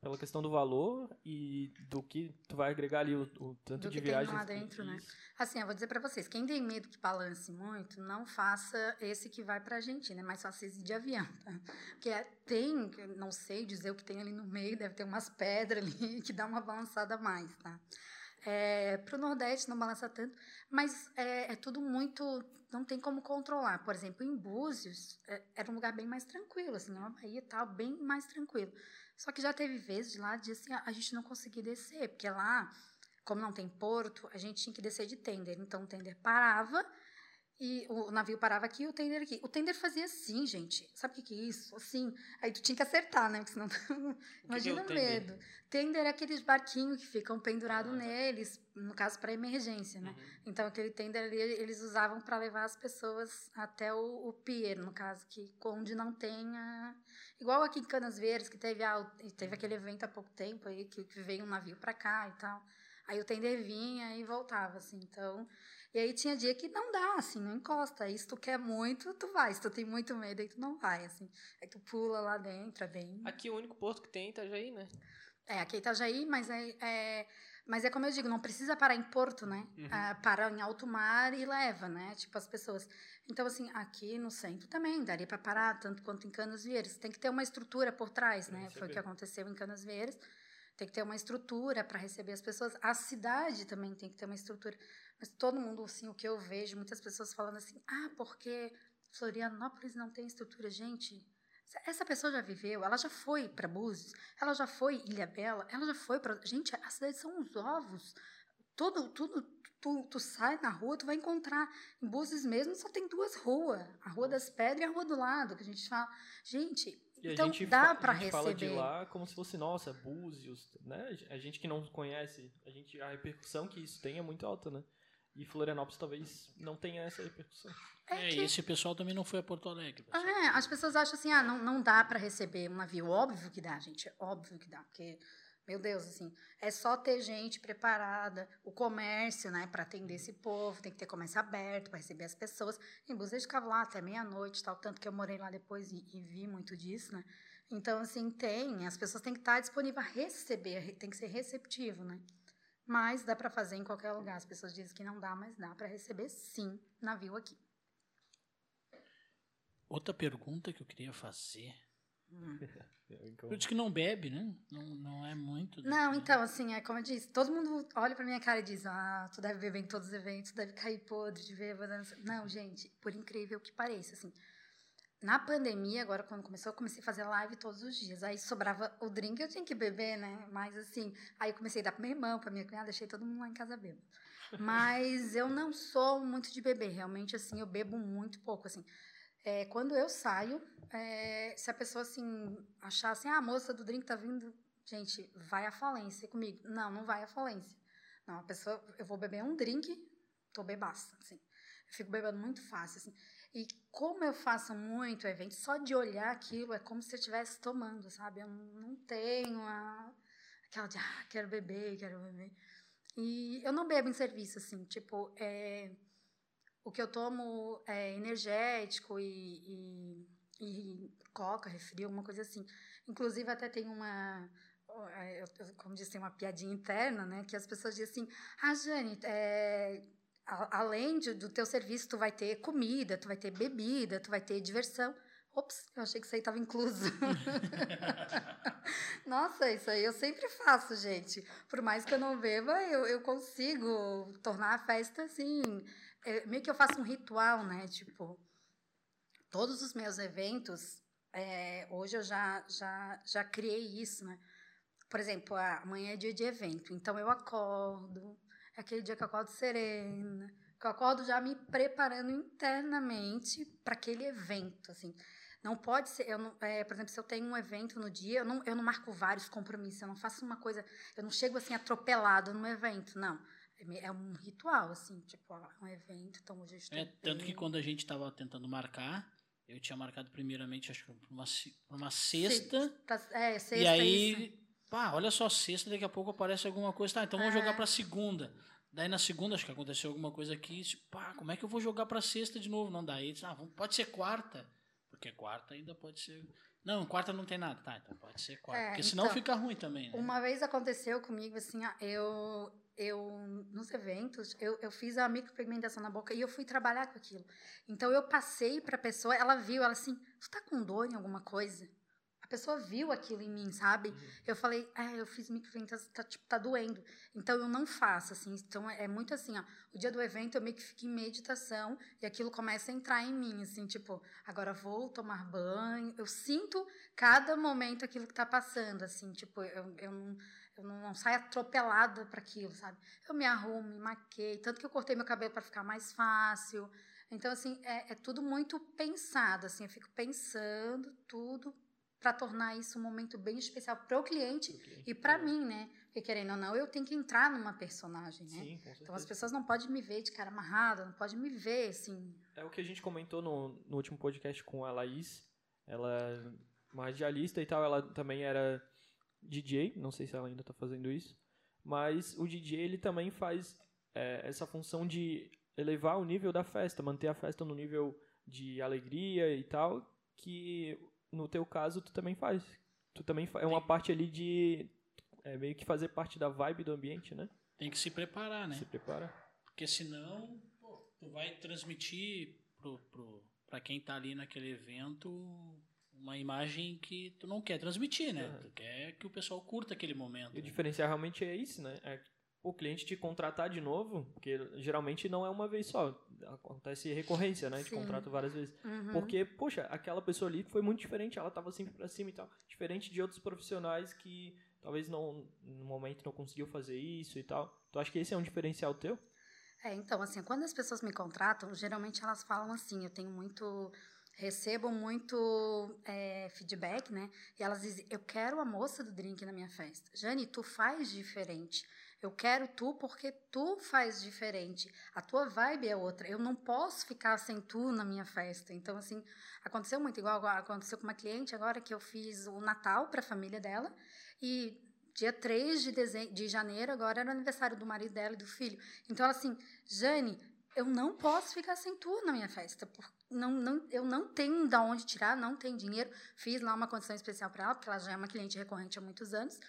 pela questão do valor e do que tu vai agregar ali, o, o tanto Do de que tem viagens. lá que- dentro, né? Assim, eu vou dizer pra vocês, quem tem medo que balance muito, não faça esse que vai pra Argentina, é mais fácil esse de avião, tá? Porque é- tem, não sei dizer o que tem ali no meio, deve ter umas pedras ali que dá uma balançada a mais, tá? É, pro Nordeste não balança tanto, mas é, é tudo muito, não tem como controlar. Por exemplo, em Búzios, é, era um lugar bem mais tranquilo, assim, uma Bahia tal, bem mais tranquilo. Só que já teve vezes lá de assim, a a gente não conseguir descer, porque lá como não tem porto, a gente tinha que descer de tender. Então o tender parava E o navio parava aqui e o tender aqui. O tender fazia assim, gente. Sabe o que, que é isso? Assim. Aí tu tinha que acertar, né? Porque senão. Imagina é o o tender? medo. Tender é aqueles barquinhos que ficam pendurados neles, no caso, para emergência, né? Então, aquele tender ali, eles usavam para levar as pessoas até o, o pier, no caso, que onde não tenha. Igual aqui em Canas Verdes, que teve, a, teve aquele evento há pouco tempo aí, que, que veio um navio para cá e tal. Aí o tender vinha e voltava, assim. Então. E aí tinha dia que não dá, assim, não encosta. Aí se tu quer muito, tu vai. Se tu tem muito medo, aí tu não vai, assim. Aí tu pula lá dentro, é bem. Aqui o único porto que tem é Itajaí, né? É, aqui é Itajaí, mas é, é, mas é como eu digo, não precisa parar em Porto, né? Ah, para em alto mar e leva, né? Tipo, as pessoas. Então, assim, aqui no centro também daria para parar, tanto quanto em Canas Vieiras. Tem que ter uma estrutura por trás, né? Foi o que aconteceu em Canas Vieiras. Tem que ter uma estrutura para receber as pessoas. A cidade também tem que ter uma estrutura. Mas todo mundo, assim, o que eu vejo, muitas pessoas falando assim, ah, porque Florianópolis não tem estrutura. Gente, essa pessoa já viveu, ela já foi para Búzios, ela já foi Ilha Bela, ela já foi para. Gente, a cidade são os ovos. Todo, tudo, tu, tu sai na rua, tu vai encontrar. Em Búzios mesmo só tem duas ruas: a Rua das Pedras e a Rua do Lado, que a gente fala. Gente, E então gente dá para a gente fala de receber. lá como se fosse, nossa, Búzios, né? A gente que não conhece, a, gente, a repercussão que isso tem é muito alta, né? E Florianópolis talvez não tenha essa repercussão. É, que- e esse pessoal também não foi a Porto Alegre. pessoal. É, as pessoas acham assim, ah, não, não dá para receber um navio. Óbvio que dá, gente, óbvio que dá, porque, meu Deus, assim, é só ter gente preparada, o comércio, né, para atender esse povo, tem que ter comércio aberto para receber as pessoas. Em Búzios a gente ficava lá até meia-noite, tal, tanto que eu morei lá depois e, e vi muito disso, né. Então, assim, tem, as pessoas têm que estar disponíveis a receber, tem que ser receptivo, né. Mas dá para fazer em qualquer lugar. As pessoas dizem que não dá, mas dá para receber sim navio aqui. Outra pergunta que eu queria fazer. Hum. Eu disse que não bebe, né? Não, não é muito. Não, né? então, assim, é como eu disse, todo mundo olha pra minha cara e diz, ah, tu deve beber em todos os eventos, tu deve cair podre de bêbada. não sei." Não, gente, por incrível que pareça, assim, na pandemia, agora quando começou, eu comecei a fazer live todos os dias, aí sobrava o drink, eu tinha que beber, né, mas assim, aí eu comecei a dar pro meu irmão, pra minha cunhada, deixei todo mundo lá em casa bêbado. Mas eu não sou muito de beber, realmente, assim, eu bebo muito pouco, assim. É, quando eu saio, é, se a pessoa, assim, achar assim, ah, a moça do drink tá vindo, gente, vai à falência comigo. Não, não vai à falência. Não, a pessoa, eu vou beber um drink, tô bebaça, assim. Eu fico bebendo muito fácil, assim. E como eu faço muito evento, só de olhar aquilo é como se eu estivesse tomando, sabe? Eu não tenho a, aquela de, ah, quero beber, quero beber. E eu não bebo em serviço, assim, tipo, é, o que eu tomo é energético e, e, e coca, refri, alguma coisa assim. Inclusive, até tem uma, eu- como disse, uma piadinha interna, né? Que as pessoas dizem assim, ah, Jane, é, a- além de- do teu serviço, tu vai ter comida, tu vai ter bebida, tu vai ter diversão. Ops, eu achei que isso aí estava incluso. Nossa, isso aí eu sempre faço, gente. Por mais que eu não beba, eu, eu consigo tornar a festa assim. é, meio que eu faço um ritual, né? Tipo, todos os meus eventos, é, hoje eu já, já, já criei isso, né? Por exemplo, amanhã é dia de evento, então eu acordo, aquele dia que eu acordo serena, que eu acordo já me preparando internamente para aquele evento, assim. Não pode ser, eu não, é, por exemplo, se eu tenho um evento no dia, eu não, eu não marco vários compromissos, eu não faço uma coisa, eu não chego assim atropelado no evento, não. É É um ritual, assim, tipo, ó, um evento, então hoje eu estou É, tanto que bem. quando a gente estava tentando marcar, eu tinha marcado primeiramente, acho que uma, se- uma sexta. Pra- É, sexta, e isso. Pá, olha só, sexta, daqui a pouco aparece alguma coisa. Tá, então vamos É. jogar pra segunda. Daí na segunda, acho que aconteceu alguma coisa aqui. tipo, Pá, como é que eu vou jogar pra sexta de novo? Não dá. Aí, ah, vamos- pode ser quarta. Porque quarta ainda pode ser. Não, quarta não tem nada. Tá, então pode ser quarta. É, porque senão então, fica ruim também, né? Uma vez aconteceu comigo, assim, eu, eu nos eventos, eu, eu fiz a micropigmentação na boca e eu fui trabalhar com aquilo. Então eu passei pra pessoa, ela viu, ela assim, tu tá com dor em alguma coisa? A pessoa viu aquilo em mim, sabe? Eu falei, é, eu fiz micropigmentação, tá, tipo, tá doendo. Então eu não faço, assim. Então é, é muito assim, ó. O dia do evento eu meio que fico em meditação e aquilo começa a entrar em mim, assim, tipo, agora vou tomar banho. Eu sinto cada momento aquilo que tá passando, assim, tipo, eu, eu não. Eu não, não saio atropelada para aquilo, sabe? Eu me arrumo, me maquei, tanto que eu cortei meu cabelo para ficar mais fácil. Então, assim, é, é tudo muito pensado, assim, eu fico pensando tudo para tornar isso um momento bem especial para o cliente e para É. mim, né? Porque querendo ou não, eu tenho que entrar numa personagem, né? Sim, com certeza. Então as pessoas não podem me ver de cara amarrada, não podem me ver assim. É o que a gente comentou no, no último podcast com a Laís. Ela é radialista e tal, ela também era DJ, não sei se ela ainda tá fazendo isso. Mas o DJ, ele também faz é, essa função de elevar o nível da festa, manter a festa no nível de alegria e tal, que no teu caso tu também faz. Tu também é uma parte ali de é, meio que fazer parte da vibe do ambiente, né? Tem que se preparar, né? Se prepara. Porque senão, pô, tu vai transmitir pro, pro, pra quem tá ali naquele evento uma imagem que tu não quer transmitir, né? Uhum. Tu quer que o pessoal curta aquele momento. E o né? diferencial realmente é isso, né? É o cliente te contratar de novo, porque geralmente não é uma vez só. Acontece recorrência, né? Sim. contrato várias vezes. Uhum. Porque, poxa, aquela pessoa ali foi muito diferente, ela tava sempre pra cima e tal. Diferente de outros profissionais que talvez não, no momento não conseguiu fazer isso e tal. Tu acha que esse é um diferencial teu? É, então, assim, quando as pessoas me contratam, geralmente elas falam assim, eu tenho muito. Recebo muito é, feedback, né? E elas dizem: Eu quero a moça do drink na minha festa. Jane, tu faz diferente. Eu quero tu porque tu faz diferente. A tua vibe é outra. Eu não posso ficar sem tu na minha festa. Então, assim, aconteceu muito igual aconteceu com uma cliente agora que eu fiz o Natal para a família dela. E dia 3 de, dezem- de janeiro, agora era o aniversário do marido dela e do filho. Então, assim, Jane, eu não posso ficar sem tu na minha festa. Não, não, eu não tenho da onde tirar, não tenho dinheiro. Fiz lá uma condição especial para ela, porque ela já é uma cliente recorrente há muitos anos.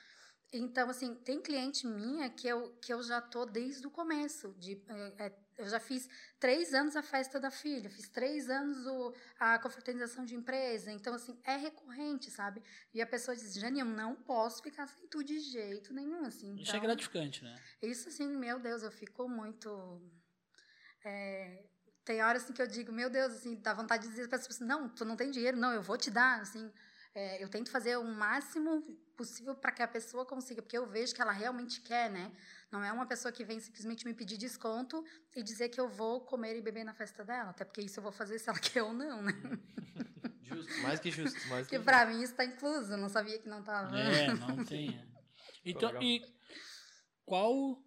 Então, assim, tem cliente minha que eu, que eu já tô desde o começo. De, é, é, eu já fiz três anos a festa da filha, fiz três anos o, a confraternização de empresa. Então, assim, é recorrente, sabe? E a pessoa diz, Jane, eu não posso ficar sem tu de jeito nenhum, assim. Isso é Então, gratificante, né? isso, assim, meu Deus, eu fico muito... é, tem horas assim, que eu digo, meu Deus, assim, dá vontade de dizer para as pessoas, não, tu não tem dinheiro, não, eu vou te dar, assim... é, eu tento fazer o máximo possível para que a pessoa consiga, porque eu vejo que ela realmente quer, né? Não é uma pessoa que vem simplesmente me pedir desconto e dizer que eu vou comer e beber na festa dela, até porque isso eu vou fazer se ela quer ou não, né? Justo, mais que justo. Mas Porque para mim isso está incluso, eu não sabia que não estava. É, não tem. é. Então, e qual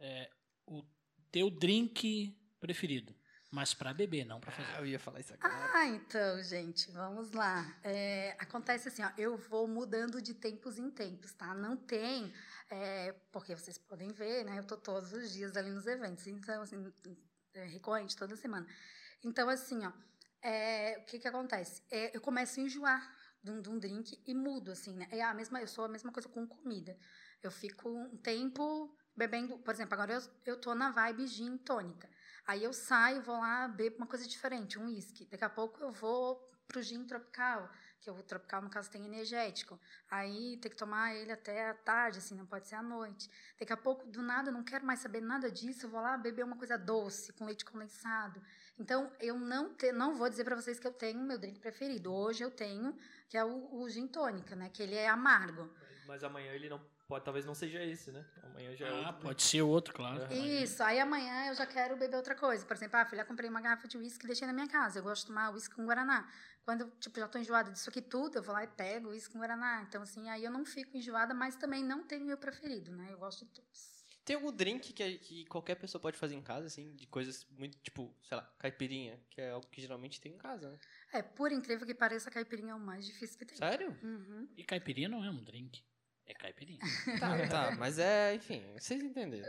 é o teu drink preferido? Mas pra beber, não pra fazer. Ah, eu ia falar isso agora. Ah, então, gente, vamos lá. É, acontece assim, ó, eu vou mudando de tempos em tempos, tá? Não tem, é, porque vocês podem ver, né? Eu tô todos os dias ali nos eventos, então, assim, é recorrente toda semana. Então, assim, ó, é, o que que acontece? É, eu começo a enjoar de um, de um drink e mudo, assim, né? É a mesma, eu sou a mesma coisa com comida. Eu fico um tempo bebendo, por exemplo, agora eu, eu tô na vibe gin tônica. Aí eu saio, vou lá, bebo uma coisa diferente, um uísque. Daqui a pouco eu vou pro gin tropical, que o tropical, no caso, tem energético. Aí tem que tomar ele até a tarde, assim, não pode ser à noite. Daqui a pouco, do nada, eu não quero mais saber nada disso, eu vou lá beber uma coisa doce, com leite condensado. Então, eu não, te, não vou dizer para vocês que eu tenho meu drink preferido. Hoje eu tenho, que é o, o gin tônica, né? Que ele é amargo. Mas amanhã ele não pode, talvez não seja esse, né? Amanhã já é Ah, outro. pode ser outro, claro. Isso, aí amanhã eu já quero beber outra coisa. Por exemplo, ah, filha, comprei uma garrafa de uísque e deixei na minha casa. Eu gosto de tomar uísque com guaraná. Quando eu, tipo, já tô enjoada disso aqui tudo, eu vou lá e pego uísque com guaraná. Então, assim, aí eu não fico enjoada, mas também não tenho meu preferido, né? Eu gosto de todos. Tem algum drink que, que qualquer pessoa pode fazer em casa, assim, de coisas muito, tipo, sei lá, caipirinha, que é algo que geralmente tem em casa, né? É, por incrível que pareça, a caipirinha é o mais difícil que tem. Sério? Uhum. E caipirinha não é um drink. É caipirinha. Tá, tá, mas é, enfim, vocês entenderam.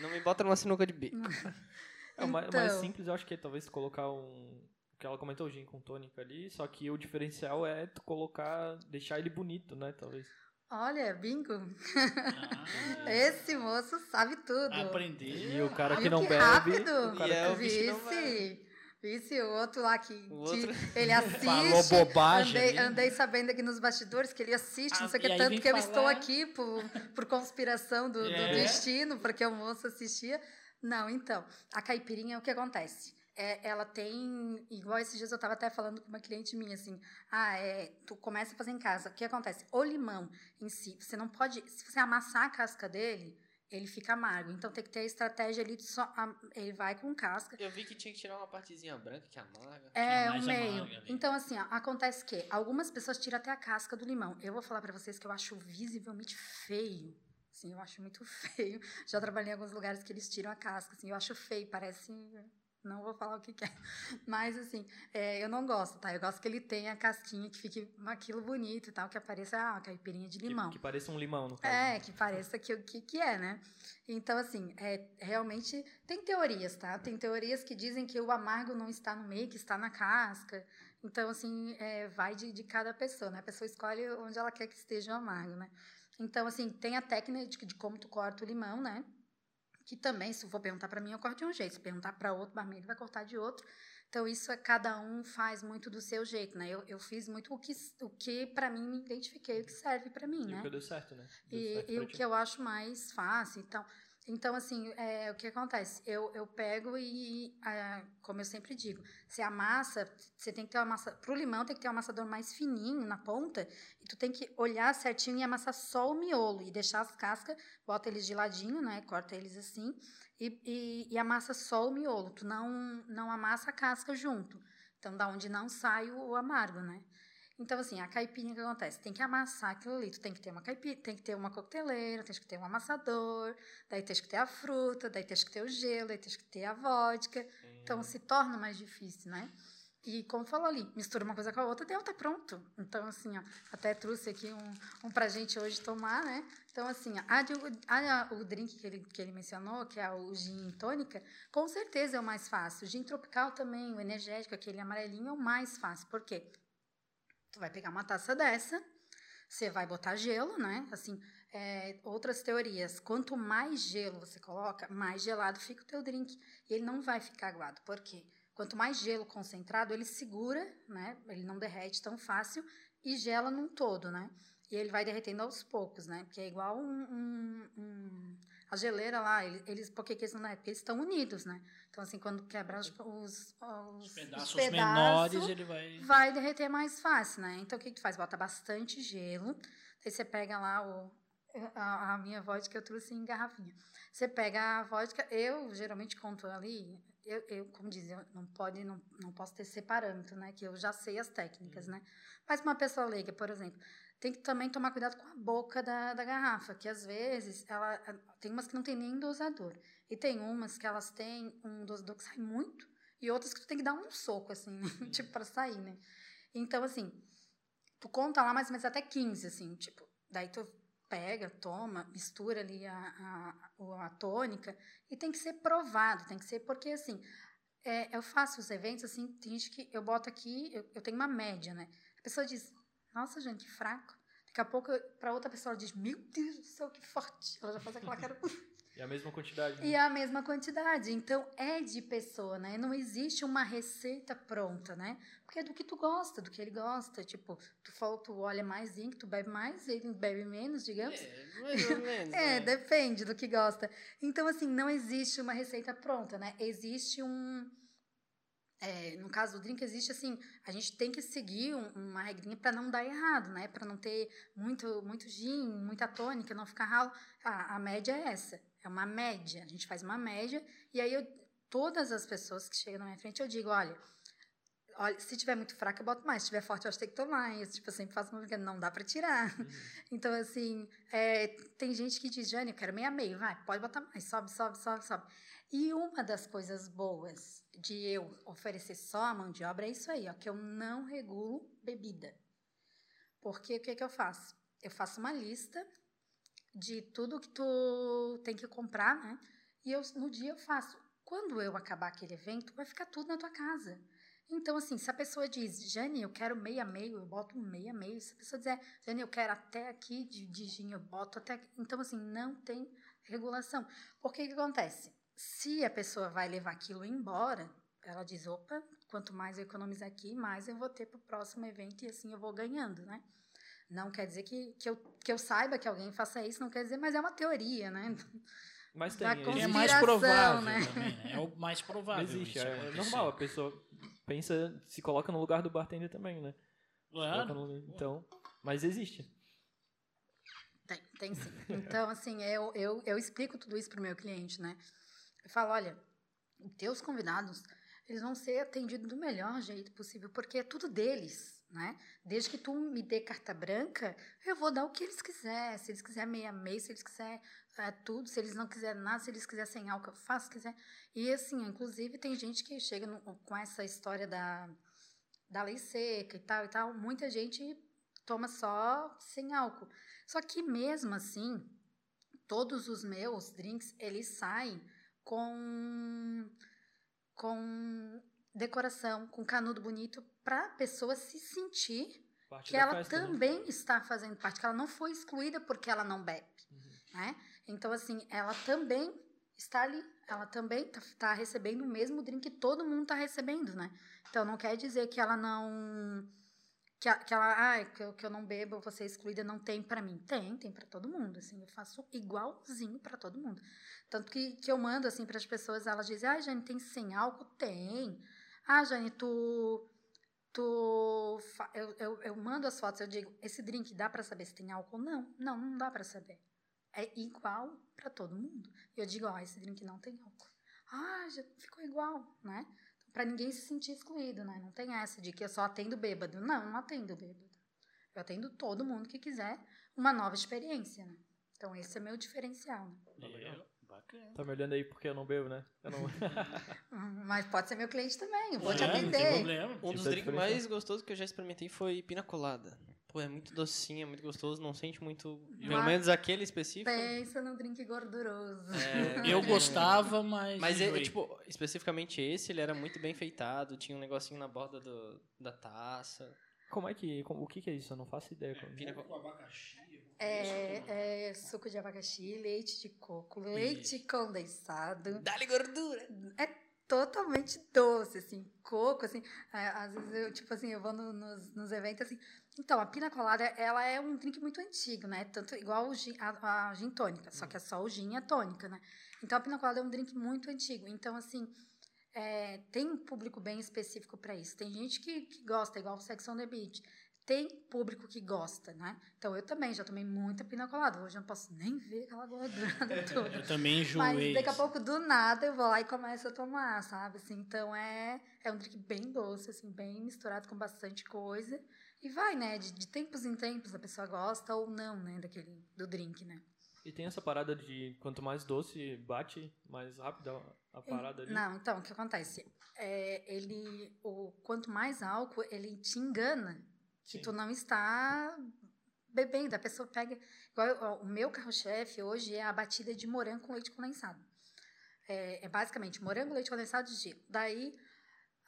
Não me bota numa sinuca de bico. É, o mais, o Então. mais simples, eu acho que é talvez tu colocar um. O que ela comentou, o gin com tônica ali, só que o diferencial é tu colocar, deixar ele bonito, né? Talvez. Olha, bingo. Ah, Esse moço sabe tudo. aprender. E o cara que não que bebe. rápido? O cara E é que- o bicho que não Vice. Vice, o outro lá que, O outro- ele assiste. Falou bobagem Andei, andei sabendo aqui nos bastidores que ele assiste, Ah, não sei o que, aí tanto que eu estou falar- aqui por, por conspiração do, do É. destino, porque o moço assistia. Não, então, a caipirinha, o que acontece? É, ela tem, igual esses dias eu estava até falando com uma cliente minha, assim, ah, é, tu começa a fazer em casa, o que acontece? O limão em si, você não pode, se você amassar a casca dele, ele fica amargo. Então tem que ter a estratégia ali de só. Ele vai com casca. Eu vi que tinha que tirar uma partezinha branca que amarga. É, mais o meio. amarga ali. Então, assim, ó, acontece que algumas pessoas tiram até a casca do limão. Eu vou falar pra vocês que eu acho visivelmente feio. Assim, eu acho muito feio. Já trabalhei em alguns lugares que eles tiram a casca, assim, eu acho feio, parece. Não vou falar o que, que é. Mas, assim, é, eu não gosto, tá? Eu gosto que ele tenha a casquinha, que fique aquilo bonito e tal, que apareça ah, uma caipirinha de Que- limão. Que, pareça um limão, no caso. É, que pareça que o que, que é, né? Então, assim, é, realmente tem teorias, tá? Tem teorias que dizem que o amargo não está no meio, que está na casca. Então, assim, é, vai de, de cada pessoa, né? A pessoa escolhe onde ela quer que esteja o amargo, né? Então, assim, tem a técnica de, de como tu corta o limão, né? Que também, se for perguntar para mim, eu corto de um jeito. Se perguntar para outro barman, ele vai cortar de outro. Então, isso é cada um faz muito do seu jeito, né? Eu, eu fiz muito o que, o que para mim me identifiquei, o que serve para mim, E né? o que deu certo, né? Deu E, certo e o que eu acho mais fácil, então, então assim, é, o que acontece? Eu, eu pego e, ah, como eu sempre digo, se a massa, você tem que ter uma massa, pro limão tem que ter um amassador mais fininho na ponta, e tu tem que olhar certinho e amassar só o miolo, e deixar as cascas, bota eles de ladinho, né, corta eles assim, e, e, e amassa só o miolo, tu não, não amassa a casca junto, então da onde não sai o amargo, né. Então, assim, a caipirinha o que acontece? Tem que amassar aquilo ali. Tu tem que ter uma caipira, tem que ter uma coqueteleira, tem que ter um amassador, daí tem que ter a fruta, daí tem que ter o gelo, daí tem que ter a vodka. Então, se torna mais difícil, né? E como falou ali, mistura uma coisa com a outra, deu, tá pronto. Então, assim, ó, até trouxe aqui um, um pra gente hoje tomar, né? Então, assim, a, de- a- o drink que ele, que ele mencionou, que é o gin tônica, com certeza é o mais fácil. O gin tropical também, o energético, aquele amarelinho, é o mais fácil. Por quê? Tu vai pegar uma taça dessa, você vai botar gelo, né? Assim, é, outras teorias. Quanto mais gelo você coloca, mais gelado fica o teu drink. E ele não vai ficar aguado. Por quê? Quanto mais gelo concentrado, ele segura, né? Ele não derrete tão fácil e gela num todo, né? E ele vai derretendo aos poucos, né? Porque é igual um, um- um- a geleira lá, ele- eles, por que eles não derretem? Porque eles estão unidos, né? Então, assim, quando quebra os, os, os- Os os pedaços pedaços, menores ele vai. vai derreter mais fácil, né? Então, o que, que tu faz? Bota bastante gelo. Aí você pega lá o, a, a minha vodka, eu trouxe em garrafinha. Você pega a vodka, eu geralmente conto ali, eu, eu como diz, eu não, pode, não, não posso ter esse parâmetro, né? Que eu já sei as técnicas, né? Mas uma pessoa leiga, por exemplo, tem que também tomar cuidado com a boca da, da garrafa, que às vezes ela tem umas que não tem nem dosador. E tem umas que elas têm um dosador que sai muito, e outras que tu tem que dar um soco, assim, tipo, pra sair, né? Então, assim, tu conta lá mais ou menos até 15, assim, tipo, daí tu pega, toma, mistura ali a, a, a tônica, e tem que ser provado, tem que ser, porque, assim, é, eu faço os eventos, assim, tem gente que eu boto aqui, eu, eu tenho uma média, né? A pessoa diz, nossa, gente, que fraco. Daqui a pouco, para outra pessoa, ela diz, meu Deus do céu, que forte. Ela já faz aquela cara. E a mesma quantidade. né? E é a mesma quantidade. Então, é de pessoa, né? Não existe uma receita pronta, né? Porque é do que tu gosta, do que ele gosta. Tipo, tu falou, tu olha mais zinco, tu bebe mais, ele bebe menos, digamos. É, mais ou menos. É, né? depende do que gosta. Então, assim, não existe uma receita pronta, né? Existe um. É, no caso do drink, existe assim, a gente tem que seguir um- uma regrinha para não dar errado, né? Para não ter muito, muito gin, muita tônica, não ficar ralo. Ah, a média é essa, é uma média. A gente faz uma média e aí eu, todas as pessoas que chegam na minha frente eu digo, olha, olha, se tiver muito fraca eu boto mais, se tiver forte eu acho que tem que tomar. E, tipo, eu sempre faço uma brincadeira, não dá para tirar. Uhum. Então, assim, é, tem gente que diz, Jane, eu quero meia meio, vai, pode botar mais, sobe, sobe, sobe, sobe. E uma das coisas boas de eu oferecer só a mão de obra é isso aí, ó, que eu não regulo bebida. Porque o que, que eu faço? Eu faço uma lista de tudo que tu tem que comprar, né? E eu, no dia eu faço. Quando eu acabar aquele evento, vai ficar tudo na tua casa. Então, assim, se a pessoa diz, Jane, eu quero meia meio, eu boto meia meio. Se a pessoa dizer, Jane, eu quero até aqui de, de gin, eu boto até aqui. Então, assim, não tem regulação. Porque que acontece? Se a pessoa vai levar aquilo embora, ela diz, opa, quanto mais eu economizar aqui, mais eu vou ter para o próximo evento e assim eu vou ganhando, né? Não quer dizer que, que, eu, que eu saiba que alguém faça isso, não quer dizer, mas é uma teoria, né? Mas tem. Que é mais provável né? também, né? É o mais provável. Existe, isso é, acontecer. normal, a pessoa pensa, se coloca no lugar do bartender também, né? Claro. coloca no- então, mas existe. Tem, tem sim. Então, assim, eu, eu, eu explico tudo isso pro meu cliente, né? Eu falo, olha, os teus convidados, eles vão ser atendidos do melhor jeito possível, porque é tudo deles, né? Desde que tu me dê carta branca, eu vou dar o que eles quiserem. Se eles quiserem meia meia, se eles quiserem é, tudo, se eles não quiserem nada, se eles quiserem sem álcool, eu faço, se quiser. E assim, inclusive tem gente que chega no- com essa história da, da lei seca e tal e tal, muita gente toma só sem álcool. Só que mesmo assim, todos os meus drinks, eles saem com com decoração, com canudo bonito para a pessoa se sentir Parte que ela festa, né? também está fazendo parte, que ela não foi excluída porque ela não bebe, Uhum. né? Então assim, ela também está ali, ela também está recebendo o mesmo drink que todo mundo está recebendo, né? Então não quer dizer que ela não que, que ela, ah, que eu, que eu não bebo, vou ser excluída, não tem pra mim. Tem, tem pra todo mundo, assim, eu faço igualzinho pra todo mundo. Tanto que, que eu mando, assim, pras pessoas, elas dizem, ah, Jane, tem sem álcool? Tem. Ah, Jane, tu... tu eu, eu, eu mando as fotos, eu digo, esse drink dá pra saber se tem álcool? Não, não, não dá pra saber. É igual pra todo mundo. Eu digo, ó, esse drink não tem álcool. Ah, já ficou igual, né? Pra ninguém se sentir excluído, né? Não tem essa de que eu só atendo bêbado. Não, não atendo bêbado. Eu atendo todo mundo que quiser uma nova experiência, né? Então esse é meu diferencial, né? É, bacana. Tá me olhando aí porque eu não bebo, né? Eu não... Hum, Mas pode ser meu cliente também, eu vou te É, Não tem atender. problema. Um dos é drinks mais gostosos que eu já experimentei foi pina colada. Pô, é muito docinho, é muito gostoso, não sente muito. Pelo Mas- menos aquele específico. Pensa num drink gorduroso. É, Eu mas- gostava, mas. Mas, é, tipo, especificamente esse, ele era muito bem feitado, tinha um negocinho na borda do- da taça. Como é que... como- o que que é isso? Eu não faço ideia. Pina co- Com abacaxi. É, é suco de abacaxi, leite de coco, leite condensado. Dá-lhe gordura! totalmente doce, assim, coco, assim. é, Às vezes eu, tipo assim, eu vou no- nos, nos eventos, assim. Então, a pina colada, ela é um drink muito antigo, né? Tanto igual gin, a, a gin tônica, só que é só o gin e a tônica, né? Então, a pina colada é um drink muito antigo. Então, assim, é, tem um público bem específico para isso. Tem gente que, que gosta, igual o Sex on the Beach. Tem público que gosta, né? Então, eu também já tomei muita pina colada. Hoje eu não posso nem ver aquela gordura toda. Eu também enjoei. Mas daqui a pouco, do nada, eu vou lá e começo a tomar, sabe? Assim, então é, é um drink bem doce, assim, bem misturado com bastante coisa. E vai, né? De, de tempos em tempos a pessoa gosta ou não, né? Daquele, do drink, né? E tem essa parada de quanto mais doce bate, mais rápido a, parada ali. Não, então, o que acontece? É, ele, o, quanto mais álcool, ele te engana que Sim. tu não está bebendo. A pessoa pega. Igual, ó, o meu carro-chefe hoje é a batida de morango com leite condensado. É, é basicamente morango, leite condensado e gelo. Daí,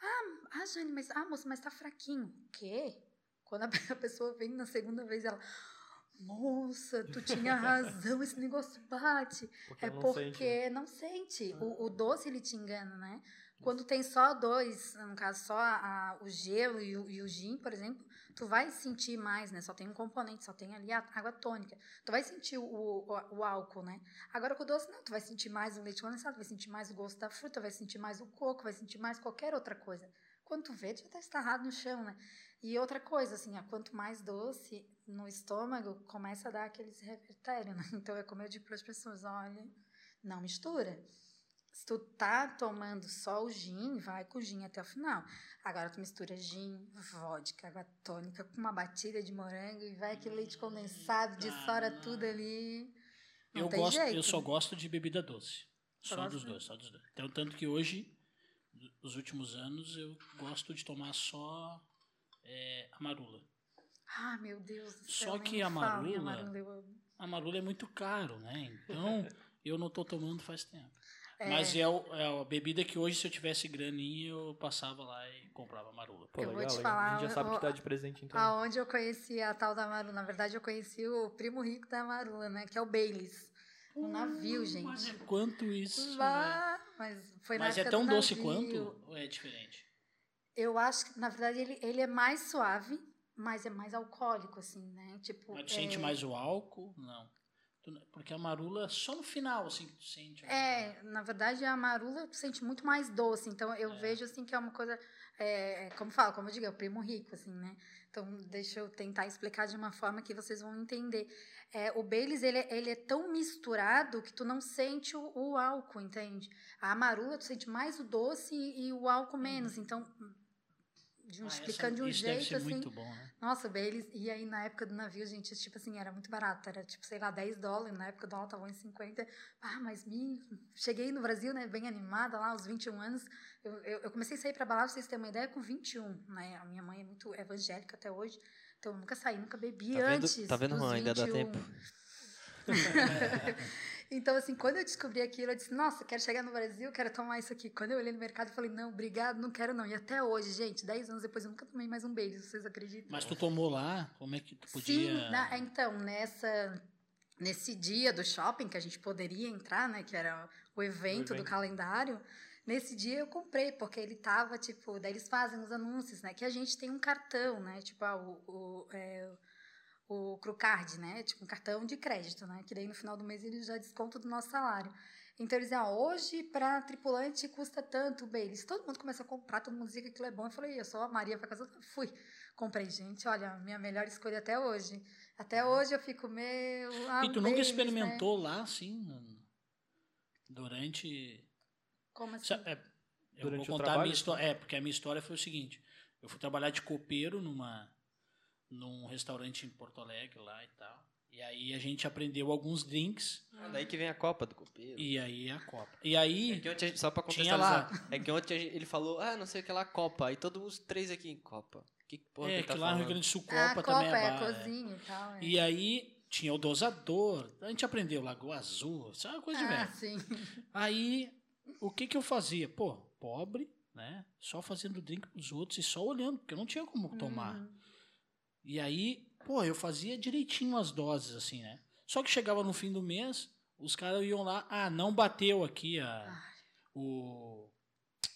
ah, ah, Jane, mas, ah, moça, mas tá fraquinho. O quê? Quando a pessoa vem na segunda vez, ela. Moça, tu tinha razão, esse negócio bate. Porque É não porque sente, né? não sente. O, o doce ele te engana, né? Quando tem só dois, no caso só a- a- o gelo e o, e o gin, por exemplo, tu vai sentir mais, né? Só tem um componente, só tem ali a água tônica. Tu vai sentir o, o, o álcool, né? Agora com o doce não, tu vai sentir mais o leite condensado, vai sentir mais o gosto da fruta, vai sentir mais o coco, vai sentir mais qualquer outra coisa. Quando tu vê, tu já tá estarrado no chão, né? E outra coisa, assim, ó, quanto mais doce no estômago, começa a dar aqueles revertérios, né? Então é como eu digo para as pessoas, olha, não mistura. Se tu tá tomando só o gin, vai com o gin até o final. Agora tu mistura gin, vodka, água tônica com uma batida de morango e vai aquele leite condensado, dissora Ah, tudo ali. Não Eu, gosto, jeito. eu só né? gosto de bebida doce. Só dos dois, só dos dois. Então, tanto que hoje, nos últimos anos, eu gosto de tomar só é, amarula. Ah, meu Deus do Só céu. nem que a marula- amarula. A amarula é muito caro, né? Então, eu não tô tomando faz tempo. É, Mas é, o- é a bebida que hoje, se eu tivesse graninha, eu passava lá e comprava amarula. Pô, eu vou legal, te legal. falar, A gente já sabe o- que tá de presente, então. Aonde eu conheci a tal da Marula? Na verdade, eu conheci o primo rico da Marula, né? Que é o Baileys. No navio, gente. Mas é quanto isso? né? Mas foi Mas é tão do doce quanto ou é diferente? Eu acho que, na verdade, ele, ele é mais suave, mas é mais alcoólico, assim, né? Tipo. Mas tu é, sente mais o álcool? Não. Porque a marula só no final, assim, que tu sente. né? É, na verdade, a marula tu sente muito mais doce. Então, eu vejo, assim, que é uma coisa... É, como fala, como eu digo, é o primo rico, assim, né? Então, deixa eu tentar explicar de uma forma que vocês vão entender. É, o Baileys, ele, é- ele é tão misturado que tu não sente o, o álcool, entende? A marula, tu sente mais o doce e, e o álcool menos. Então, de um, Ah, essa- explicando de um isso deve jeito, ser assim... muito bom, né? Nossa, Baileys, e aí na época do navio, gente, tipo assim, era muito barato, era tipo, sei lá, 10 dólares, na época o dólar tava 1,50. Ah, mas me... cheguei no Brasil, né, bem animada lá, aos 21 anos, eu, eu, eu comecei a sair pra balada, pra vocês terem uma ideia, com 21, né, a minha mãe é muito evangélica até hoje, então eu nunca saí, nunca bebi Tá vendo? antes Tá vendo, dos Juan? Ainda dá 21. tempo. Então, assim, quando eu descobri aquilo, eu disse, nossa, quero chegar no Brasil, quero tomar isso aqui. Quando eu olhei no mercado, eu falei, não, obrigado, não quero não. E até hoje, gente, 10 anos depois, eu nunca tomei mais um beijo, vocês acreditam? Mas tu tomou lá, como é que tu podia... Sim, na- então, nessa, nesse dia do shopping que a gente poderia entrar, né, que era o evento, do evento. calendário, nesse dia eu comprei, porque ele tava, tipo, daí eles fazem os anúncios, né, que a gente tem um cartão, né, tipo, ah, o, o, é, o Crucard, né, tipo, um cartão de crédito, né, que daí no final do mês eles já descontam do nosso salário. Então eles dizem, ó, hoje para tripulante custa tanto, Baileys. Todo mundo começa a comprar, todo mundo dizia que aquilo é bom. Eu falei, eu sou a Maria para casa, fui. Comprei, gente, olha, minha melhor escolha até hoje. Até hoje eu fico meio. Ah, E tu nunca né? experimentou lá, assim, durante... Como assim? É, eu Durante o vou contar a trabalho, minha história. É, porque a minha história foi o seguinte: eu fui trabalhar de copeiro numa num restaurante em Porto Alegre lá e tal. E aí a gente aprendeu alguns drinks Ah, daí que vem a Copa do Copeiro. e aí a Copa. E aí É que ontem, a gente- só pra Tinha lá. contextualizar, é que ontem a gente- ele falou, ah, não sei o que lá, Copa. Aí todos os três aqui em Copa. Que porra é que ele que tá lá no? Rio Grande do Sul Copa Ah, Copa também é é, a ba- é. cozinha e tal. É. E aí tinha o dosador. A gente aprendeu Lagoa Azul, sabe coisa de ah, velho. sim. Aí, o que que eu fazia? Pô, pobre, né? Só fazendo drink pros outros e só olhando, porque eu não tinha como tomar. Uhum. E aí, pô, eu fazia direitinho as doses, assim, né? Só que chegava no fim do mês, os caras iam lá, ah, não bateu aqui a, Ai. o...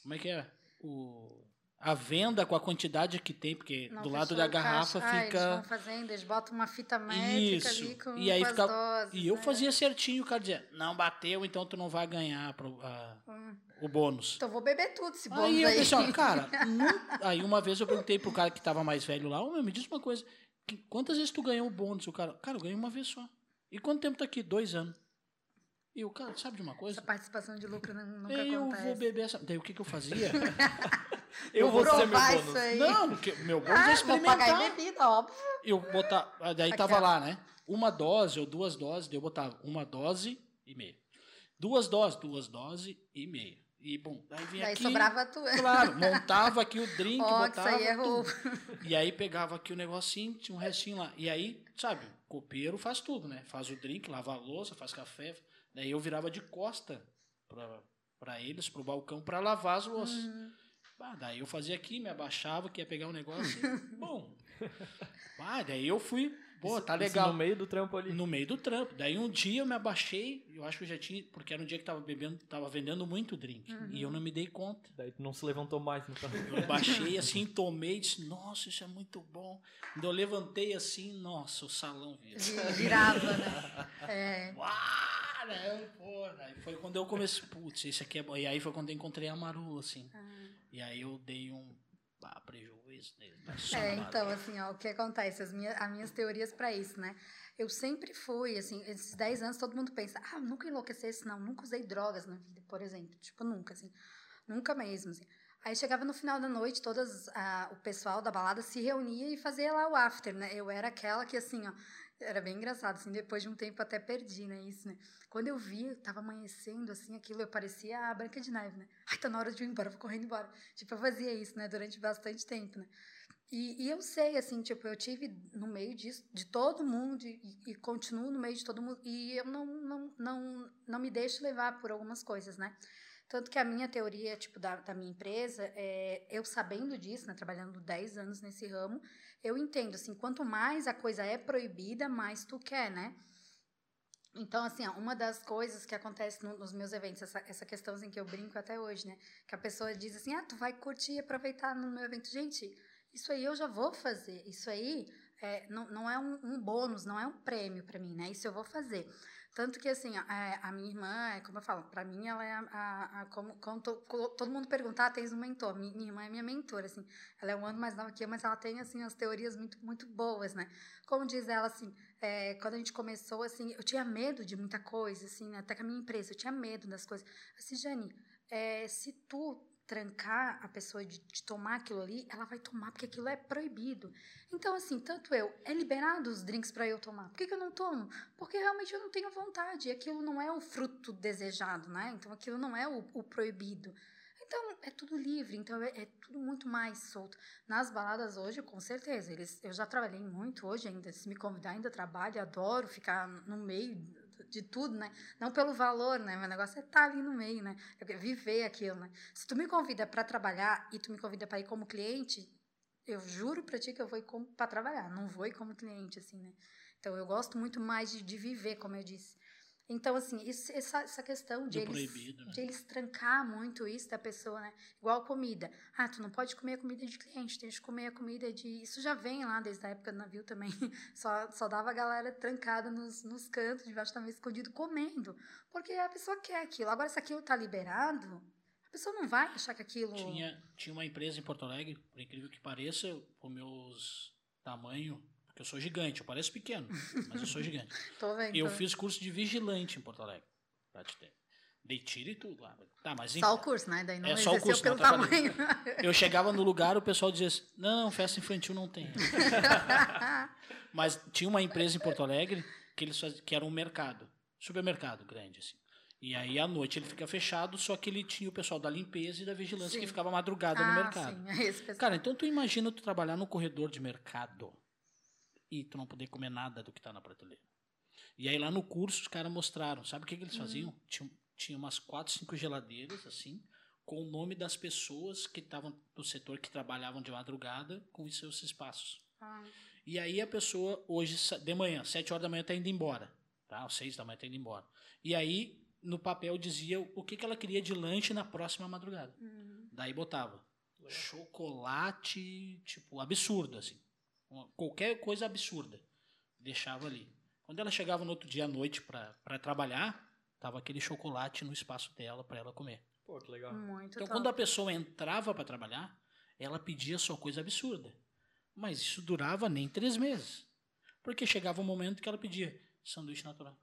Como é que é? O, a venda com a quantidade que tem, porque Não do lado da o caixa. garrafa Ah, Eles fica... fazendo, eles botam uma fita métrica Isso. ali com, E aí com fica- doses. E eu né? fazia certinho, o cara dizia, não bateu, então tu não vai ganhar pro- a- Hum. o bônus. Então vou beber tudo esse bônus Aí aí. eu pensei, cara, não- aí uma vez eu perguntei pro cara que tava mais velho lá, ô meu, me diz uma coisa, quantas vezes tu ganhou o bônus? O cara, cara, eu ganhei uma vez só. E quanto tempo tá aqui? Dois anos. E o cara, sabe de uma coisa? Essa participação de lucro nu- nunca Eu acontece. vou beber essa. Daí o que que eu fazia? Eu vou ser meu bônus. isso aí. não, porque meu bônus é Ah, vou experimentar. pagar em bebida, óbvio. Eu botar, ah, daí tava lá, né? Uma dose ou duas doses, daí eu botava uma dose e meia. Duas doses, duas doses e meia. E bom, daí vinha Daí aqui. sobrava tu. Claro, montava aqui o drink, Ó, que isso botava aí é tudo. roubo. E aí pegava aqui o negocinho, tinha um restinho lá. E aí, sabe, copeiro faz tudo, né? Faz o drink, lava a louça, faz café. Daí eu virava de costa pra, pra eles, pro balcão, pra lavar as louças. Uhum. Ah, daí eu fazia aqui, me abaixava, que ia pegar o negócio. e, bom. Ah, daí eu fui, pô, Isso- tá isso legal. no meio do trampo ali. No meio do trampo. Daí um dia eu me abaixei, eu acho que eu já tinha, porque era um dia que tava bebendo, tava vendendo muito drink. E eu não me dei conta. Daí tu não se levantou mais no carro. Eu baixei assim, tomei e disse, nossa, isso é muito bom. Quando eu levantei assim, nossa, o salão virou. Vi- Virava, né? É. Uau, né? Pô, aí foi quando eu comecei, putz, isso aqui é bom. E aí foi quando eu encontrei a Marula, assim. E aí eu dei um ah, prejuízo nele. né? É, então, assim, ó, o que acontece? As minhas, as minhas teorias pra isso, né? Eu sempre fui, assim, esses 10 anos todo mundo pensa, ah, nunca enlouquecesse, não, nunca usei drogas na vida, por exemplo. Tipo, nunca, assim. Nunca mesmo, assim. Aí chegava no final da noite, todas ah, o pessoal da balada se reunia e fazia lá o after, né? Eu era aquela que, assim, ó, era bem engraçado, assim, depois de um tempo até perdi, né, isso, né? Quando eu vi, tava amanhecendo, assim, aquilo, eu parecia a Branca de Neve, né? Ai, tá na hora de ir embora, vou correndo embora. Tipo, eu fazia isso, né, durante bastante tempo, né? E, e eu sei, assim, tipo, eu tive no meio disso, de todo mundo, e, e continuo no meio de todo mundo, e eu não, não, não, não me deixo levar por algumas coisas, né? Tanto que a minha teoria, tipo, da, da minha empresa, é, eu sabendo disso, né, trabalhando 10 anos nesse ramo, eu entendo, assim, quanto mais a coisa é proibida, mais tu quer, né? Então, assim, ó, uma das coisas que acontece no- nos meus eventos, essa, essa questão assim, que eu brinco até hoje, né? Que a pessoa diz assim, ah, tu vai curtir e aproveitar no meu evento. Gente, isso aí eu já vou fazer. Isso aí é, não, não é um, um bônus, não é um prêmio para mim, né? Isso eu vou fazer. Tanto que, assim, a, a minha irmã, é como eu falo, para mim ela é a, a, a como, como to, todo mundo perguntar, ah, tens um mentor. Minha, minha irmã é minha mentora, assim. Ela é um ano mais nova que eu, mas ela tem, assim, as teorias muito, muito boas, né? Como diz ela, assim, é, quando a gente começou, assim, eu tinha medo de muita coisa, assim, até com a minha empresa, eu tinha medo das coisas. Assim, Jane, é, se tu trancar a pessoa de, de, tomar aquilo ali, ela vai tomar porque aquilo é proibido. Então, assim, tanto eu, é liberado os drinks para eu tomar. Por que, que, eu não tomo? Porque realmente eu não tenho vontade. Aquilo não é o fruto desejado, né? Então, aquilo não é o, o proibido. Então, é tudo livre, então é, é, tudo muito mais solto. Nas baladas hoje, com certeza, eles, eu já trabalhei muito hoje ainda, se me convidar ainda trabalho, adoro ficar no meio de tudo, né? Não pelo valor, né? Meu negócio é estar tá ali no meio, né? Eu viver aquilo, né? Se tu me convida para trabalhar e tu me convida para ir como cliente, eu juro para ti que eu vou para trabalhar, não vou ir como cliente, assim, né? Então eu gosto muito mais de, de viver, como eu disse. Então, assim, isso, essa, essa questão de eles, né? de eles trancar muito isso da pessoa, né? Igual comida. Ah, tu não pode comer a comida de cliente, tem que comer a comida de. Isso já vem lá desde a época do navio também. Só, só dava a galera trancada nos, nos cantos, debaixo da mesa, escondido, comendo. Porque a pessoa quer aquilo. Agora, se aquilo tá liberado, a pessoa não vai achar que aquilo. Tinha, tinha uma empresa em Porto Alegre, por incrível que pareça, com meus tamanho eu sou gigante, eu pareço pequeno, mas eu sou gigante. tô vendo. Eu tô fiz curso de vigilante em Porto Alegre. Pra te ter. Dei tiro e tudo lá. Tá, mas Só o curso, né? Daí não é só o curso, pelo tamanho. Eu chegava no lugar, o pessoal dizia assim, não, festa infantil não tem. mas tinha uma empresa em Porto Alegre que eles faziam, que era um mercado, supermercado grande, assim. E aí à noite ele fica fechado, só que ele tinha o pessoal da limpeza e da vigilância sim. que ficava madrugada ah, no mercado. Sim, é. Cara, então tu imagina tu trabalhar no corredor de mercado e tu não poder comer nada do que está na prateleira. E aí lá no curso os caras mostraram, sabe o que, que eles faziam? Uhum. Tinha, tinha umas quatro, cinco geladeiras assim, com o nome das pessoas que estavam no setor que trabalhavam de madrugada com os seus espaços. Ah. E aí a pessoa hoje de manhã, sete horas da manhã está indo embora, tá? Às seis da manhã está indo embora. E aí no papel dizia o que, que ela queria de lanche na próxima madrugada. Uhum. Daí botava chocolate, tipo, absurdo, assim qualquer coisa absurda. Deixava ali. Quando ela chegava no outro dia à noite para trabalhar, tava aquele chocolate no espaço dela para ela comer. Pô, que legal. Muito então, top. quando a pessoa entrava para trabalhar, ela pedia só coisa absurda. Mas isso durava nem três meses. Porque chegava um momento que ela pedia sanduíche natural.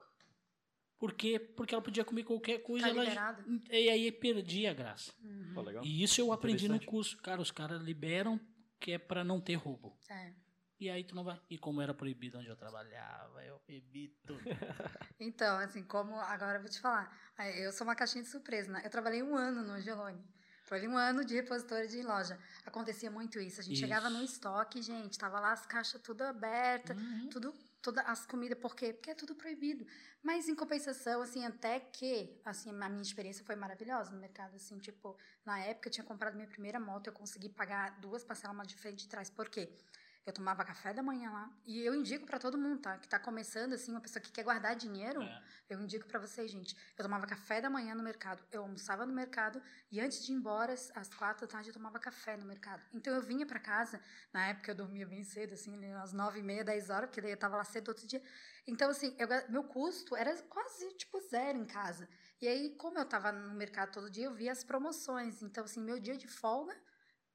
Por quê? Porque ela podia comer qualquer coisa. Tá ela, e aí perdia a graça. Uhum. Pô, e isso eu aprendi no curso. Cara, os caras liberam que é para não ter roubo. É. E aí tu não vai. E como era proibido onde eu trabalhava, eu bebi tudo. então, assim, como. Agora eu vou te falar. Eu sou uma caixinha de surpresa, né? Eu trabalhei um ano no Angelone. Trabalhei um ano de repositório de loja. Acontecia muito isso. A gente isso. chegava no estoque, gente, tava lá as caixas tudo abertas, uhum. tudo todas as comidas, por quê? Porque é tudo proibido. Mas em compensação, assim, até que, assim, a minha experiência foi maravilhosa no mercado, assim, tipo, na época eu tinha comprado minha primeira moto, eu consegui pagar duas parcelas uma de frente e de trás. Por quê? Eu tomava café da manhã lá. E eu indico para todo mundo, tá? Que tá começando, assim, uma pessoa que quer guardar dinheiro. É. Eu indico para vocês, gente. Eu tomava café da manhã no mercado. Eu almoçava no mercado. E antes de ir embora, às quatro da tarde, eu tomava café no mercado. Então eu vinha para casa. Na época eu dormia bem cedo, assim, né, às nove e meia, dez horas, porque daí eu tava lá cedo outro dia. Então, assim, eu, meu custo era quase, tipo, zero em casa. E aí, como eu tava no mercado todo dia, eu via as promoções. Então, assim, meu dia de folga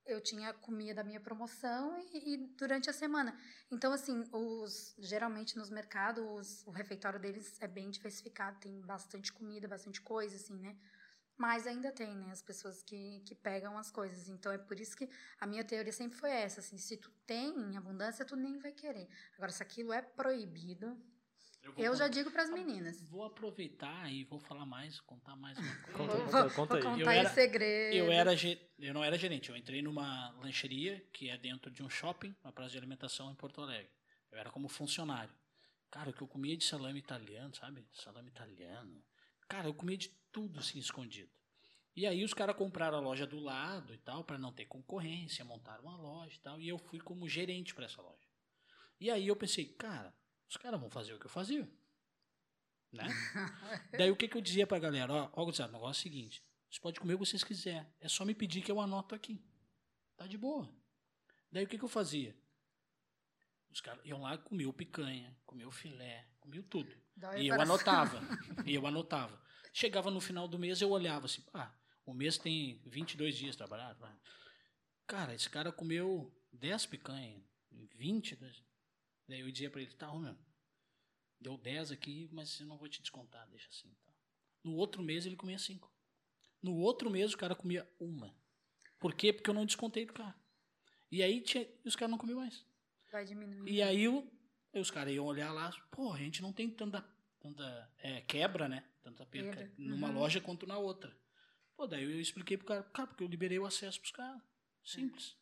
eu tinha comia da minha promoção e, e, durante a semana. Então, assim, os geralmente nos mercados, o refeitório deles é bem diversificado, tem bastante comida, bastante coisa, assim, né? Mas ainda tem, né, as pessoas que, que pegam as coisas. Então, é por isso que a minha teoria sempre foi essa, assim, se tu tem em abundância, tu nem vai querer. Agora, se aquilo é proibido, eu, eu já digo para as meninas. Vou aproveitar e vou falar mais, contar mais uma coisa. Conta, conta, conta aí. Vou contar eu segredo. Eu, era, eu não era gerente, eu entrei numa lancheria que é dentro de um shopping, uma praça de alimentação em Porto Alegre. Eu era como funcionário. Cara, o que eu comia de salame italiano, sabe? Salame italiano. Cara, eu comia de tudo assim escondido. E aí os caras compraram a loja do lado e tal, para não ter concorrência, montaram uma loja e tal, e eu fui como gerente para essa loja. E aí eu pensei, cara, os caras vão fazer o que eu fazia. Né? Daí o que, que eu dizia pra galera? Ó, ó, o negócio é o seguinte: você pode comer o que vocês quiserem. É só me pedir que eu anoto aqui. Tá de boa. Daí o que, que eu fazia? Os caras iam lá e comiam picanha, comiam filé, comiam tudo. Dói E eu anotava. e eu anotava. Chegava no final do mês, eu olhava assim, ah, o mês tem 22 dias trabalhado. Cara, esse cara comeu 10 picanha, 20. Daí eu dizia pra ele, tá, ô, meu, deu 10 aqui, mas eu não vou te descontar, deixa assim. Tá. No outro mês ele comia 5. No outro mês o cara comia uma. Por quê? Porque eu não descontei do cara. E aí tinha, os caras não comiam mais. Vai diminuir. E aí o- os caras iam olhar lá, pô, a gente não tem tanta, tanta é, quebra, né? Tanta perca numa Uhum. loja quanto na outra. Pô, daí eu expliquei pro cara, cara, porque eu liberei o acesso pros caras. Simples.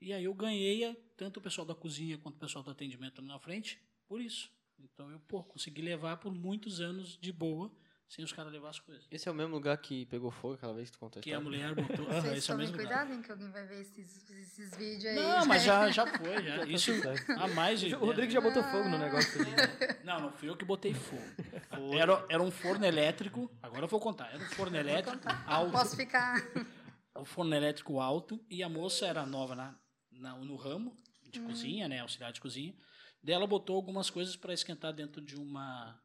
E aí eu ganhei a- tanto o pessoal da cozinha quanto o pessoal do atendimento ali na frente por isso. Então eu, pô, consegui levar por muitos anos de boa, sem os caras levar as coisas. Esse é o mesmo lugar que pegou fogo aquela vez que tu contou Que a mulher botou. Ah, Vocês esse é o tomem lugar. cuidado, hein, que alguém vai ver esses, esses vídeos aí. Não, mas já, já foi, já. Tá Isso há mais de. O Rodrigo já botou fogo no negócio ali. né? Não, não fui eu que botei fogo. Era, era um forno elétrico, agora eu vou contar. Era um forno elétrico alto. Posso ficar. Um forno elétrico alto e a moça era nova na, na- no ramo de cozinha, né? Auxiliar de cozinha. Daí ela botou algumas coisas para esquentar dentro de uma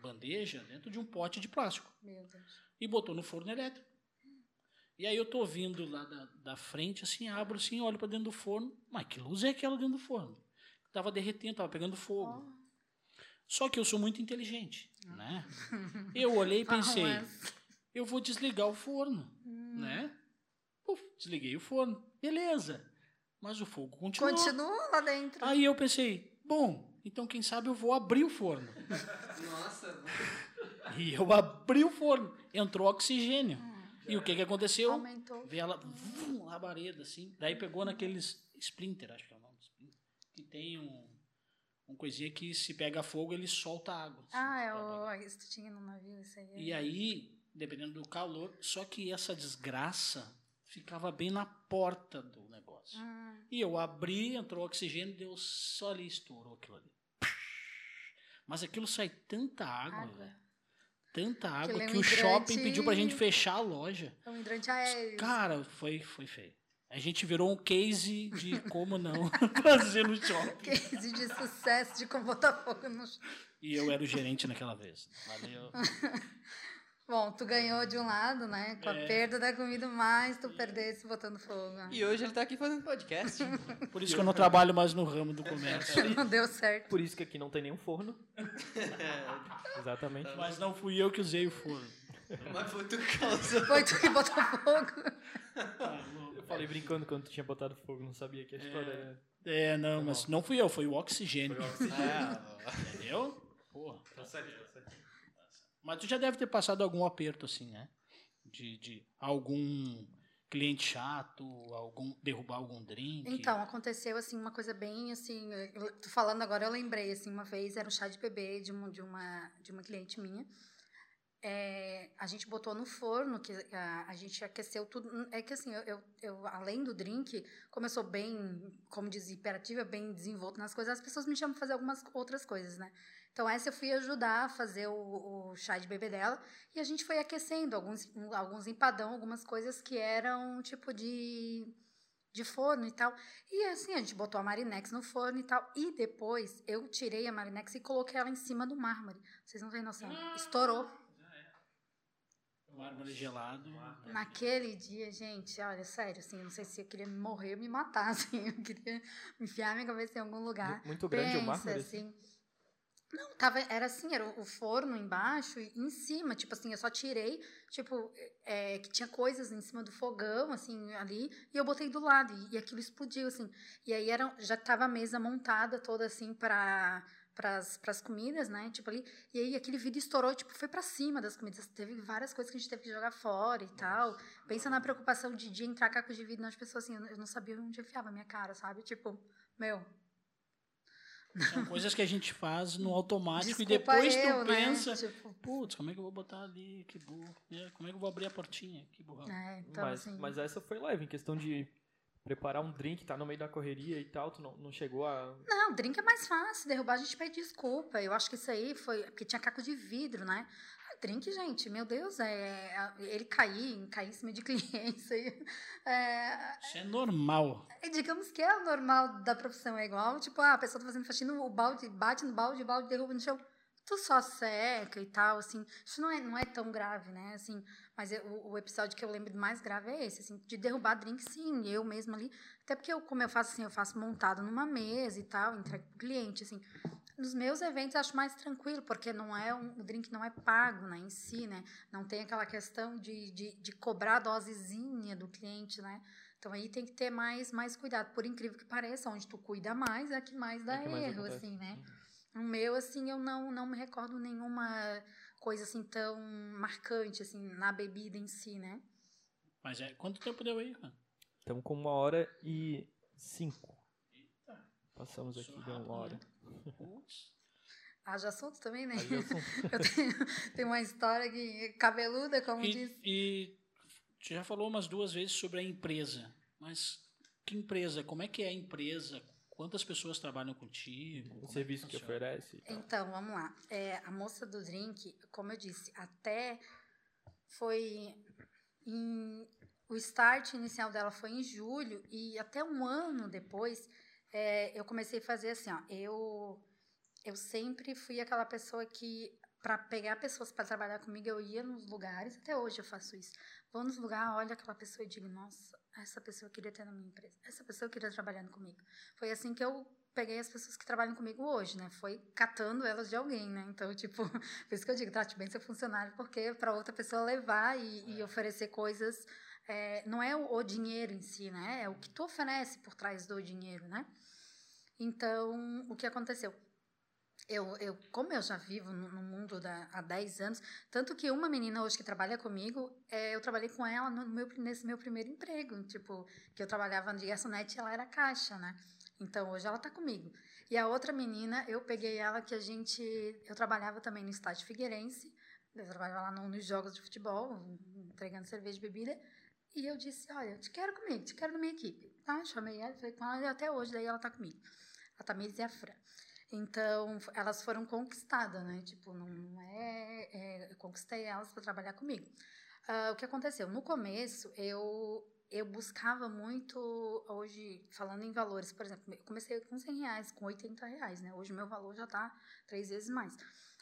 bandeja, dentro de um pote de plástico. Meu Deus. E botou no forno elétrico. E aí eu tô vindo lá da, da frente, assim, abro assim, olho para dentro do forno. Mas que luz é aquela dentro do forno? Tava derretendo, tava pegando fogo. Só que eu sou muito inteligente, né? Eu olhei e pensei, Mas- eu vou desligar o forno, né? Puf, desliguei o forno, beleza. Mas o fogo continuou. Continua lá dentro. Aí eu pensei, bom, então quem sabe eu vou abrir o forno. Nossa, E eu abri o forno, entrou oxigênio. E o que que aconteceu? Aumentou. Veio ela, vum, labareda, assim. Daí pegou naqueles splinter, acho que é o nome. splinter, Que tem um, um coisinha que se pega fogo, ele solta água. assim, Ah, é o. Isso tu tinha no navio, isso aí. E aí, dependendo do calor, só que essa desgraça ficava bem na porta do Ah, E eu abri, entrou oxigênio, deu só ali, estourou aquilo ali. Mas aquilo sai tanta água, Água. Tanta água é que um o shopping pediu pra gente fechar a loja. é um hidrante aéreo. Cara, foi, foi feio. A gente virou um case de como não fazer no shopping. Case de sucesso de como botar fogo no. E eu era o gerente naquela vez. Valeu. Bom, tu ganhou de um lado, né? Com a É. perda da comida, mas tu perdesse botando fogo. E hoje ele tá aqui fazendo podcast. Por isso que eu não trabalho mais no ramo do comércio. Não deu certo. Por isso que aqui não tem nenhum forno. Exatamente. Mas não fui eu que usei o forno. Mas foi tu que causou. Foi tu que botou fogo. Eu falei brincando quando tu tinha botado fogo, não sabia que a história era. É, não, mas não fui eu, foi o oxigênio. É, Entendeu? Porra. Tá certo, Mas tu já deve ter passado algum aperto assim, né? De, de algum cliente chato, algum derrubar algum drink. Então, aconteceu assim uma coisa bem assim, tô falando agora, eu lembrei assim, uma vez era um chá de bebê de uma de uma, de uma cliente minha. É, a gente botou no forno, que a, a gente aqueceu tudo. É que assim, eu, eu, eu, além do drink, como eu sou bem, como diz, hiperativa, bem desenvolta nas coisas, as pessoas me chamam pra fazer algumas outras coisas, né? Então, essa eu fui ajudar a fazer o, o chá de bebê dela. E a gente foi aquecendo alguns, alguns empadão, algumas coisas que eram tipo de, de forno e tal. E assim, a gente botou a Marinex no forno e tal. E depois eu tirei a Marinex e coloquei ela em cima do mármore. Vocês não têm noção. Estourou. Mármore gelado. Naquele dia, gente, olha, sério, assim, eu não sei se eu queria morrer ou me matar, assim. Eu queria enfiar minha cabeça em algum lugar. Mu- Muito grande o Pensa, mármore. assim. Não, tava, era assim, era o forno embaixo e em cima, tipo assim, eu só tirei, tipo, é, que tinha coisas em cima do fogão, assim, ali, e eu botei do lado, e, e aquilo explodiu, assim. E aí era, já tava a mesa montada toda, assim, para as comidas, né, tipo ali, e aí aquele vidro estourou, tipo, foi para cima das comidas, teve várias coisas que a gente teve que jogar fora e tal. Pensa na preocupação de, de entrar caco de vidro nas pessoas, assim, eu eu não sabia onde enfiava a minha cara, sabe? Tipo, meu, São coisas que a gente faz no automático desculpa e depois eu, tu né? pensa, Tipo, putz, como é que eu vou botar ali? Que burro. É, Como é que eu vou abrir a portinha? Que burrão. é, então, mas, assim... mas essa foi leve, em questão de preparar um drink, tá no meio da correria e tal, tu não, não chegou a. Não, drink é mais fácil. Derrubar a gente pede desculpa. Eu acho que isso aí foi. Porque tinha caco de vidro, né? Drink, gente, meu Deus, é, ele cair, cair em cima de clientes. aí, É, Isso é normal. é, digamos que é o normal da profissão, é igual, tipo, ah, a pessoa tá fazendo faxina, o balde bate no balde, o balde derruba no chão. Tu só seca e tal, assim. Isso não é, não é tão grave, né? Assim, mas eu- o, o episódio que eu lembro mais grave é esse, assim, de derrubar drink, sim, eu mesma ali. Até porque eu, como eu faço assim, eu faço montado numa mesa e tal, entrego pro cliente, assim. Nos meus eventos eu acho mais tranquilo, porque não é um, o drink não é pago, né, em si, né? Não tem aquela questão de, de, de cobrar a dosezinha do cliente, né? Então aí tem que ter mais, mais cuidado. Por incrível que pareça, onde tu cuida mais é que mais dá É que mais erro, acontece. assim, né? O meu, assim, eu não, não me recordo nenhuma coisa assim tão marcante, assim, na bebida em si, né? Mas é, quanto tempo deu aí, mano? Estamos com uma hora e cinco. Passamos aqui, deu uma hora. né? Haja assunto também, né? Já são- Eu tenho, tenho uma história que cabeluda, como diz. E, e você já falou umas duas vezes sobre a empresa, mas que empresa? Como é que é a empresa? Quantas pessoas trabalham contigo? Como é O serviço que funciona? oferece. e. Então, vamos lá. É, a moça do drink, como eu disse, até foi em- o start inicial dela foi em julho e até um ano depois é, eu comecei a fazer assim, ó, eu eu sempre fui aquela pessoa que para pegar pessoas para trabalhar comigo eu ia nos lugares, até hoje eu faço isso. Vou nos lugares, olho aquela pessoa e digo, nossa, essa pessoa eu queria ter na minha empresa, essa pessoa eu queria trabalhando comigo. Foi assim que eu peguei as pessoas que trabalham comigo hoje, né? Foi catando elas de alguém, né? Então, tipo, por isso que eu digo, trate bem seu funcionário, porque para outra pessoa levar e, e oferecer coisas, é, não é o, o dinheiro em si, né? É o que tu oferece por trás do dinheiro, né? Então, o que aconteceu? Eu, eu, como eu já vivo no, no mundo da, há 10 anos, tanto que uma menina hoje que trabalha comigo, é, eu trabalhei com ela no meu, nesse meu primeiro emprego, tipo, que eu trabalhava de garçonete e ela era caixa, né? Então, hoje ela tá comigo. E a outra menina, eu peguei ela que a gente, eu trabalhava também no estádio Figueirense, eu trabalhava lá no- nos jogos de futebol, entregando cerveja e bebida, e eu disse, olha, te quero comigo, te quero na minha equipe. Tá, chamei ela, falei com ela, e até hoje, daí ela tá comigo. A Tamires e a Fran. Então, elas foram conquistadas, né? Tipo, não é, é, Eu conquistei elas para trabalhar comigo. Ah, o que aconteceu? No começo, eu, eu buscava muito. Hoje, falando em valores, por exemplo, eu comecei com 100 reais, com 80 reais, né? Hoje, meu valor já está três vezes mais.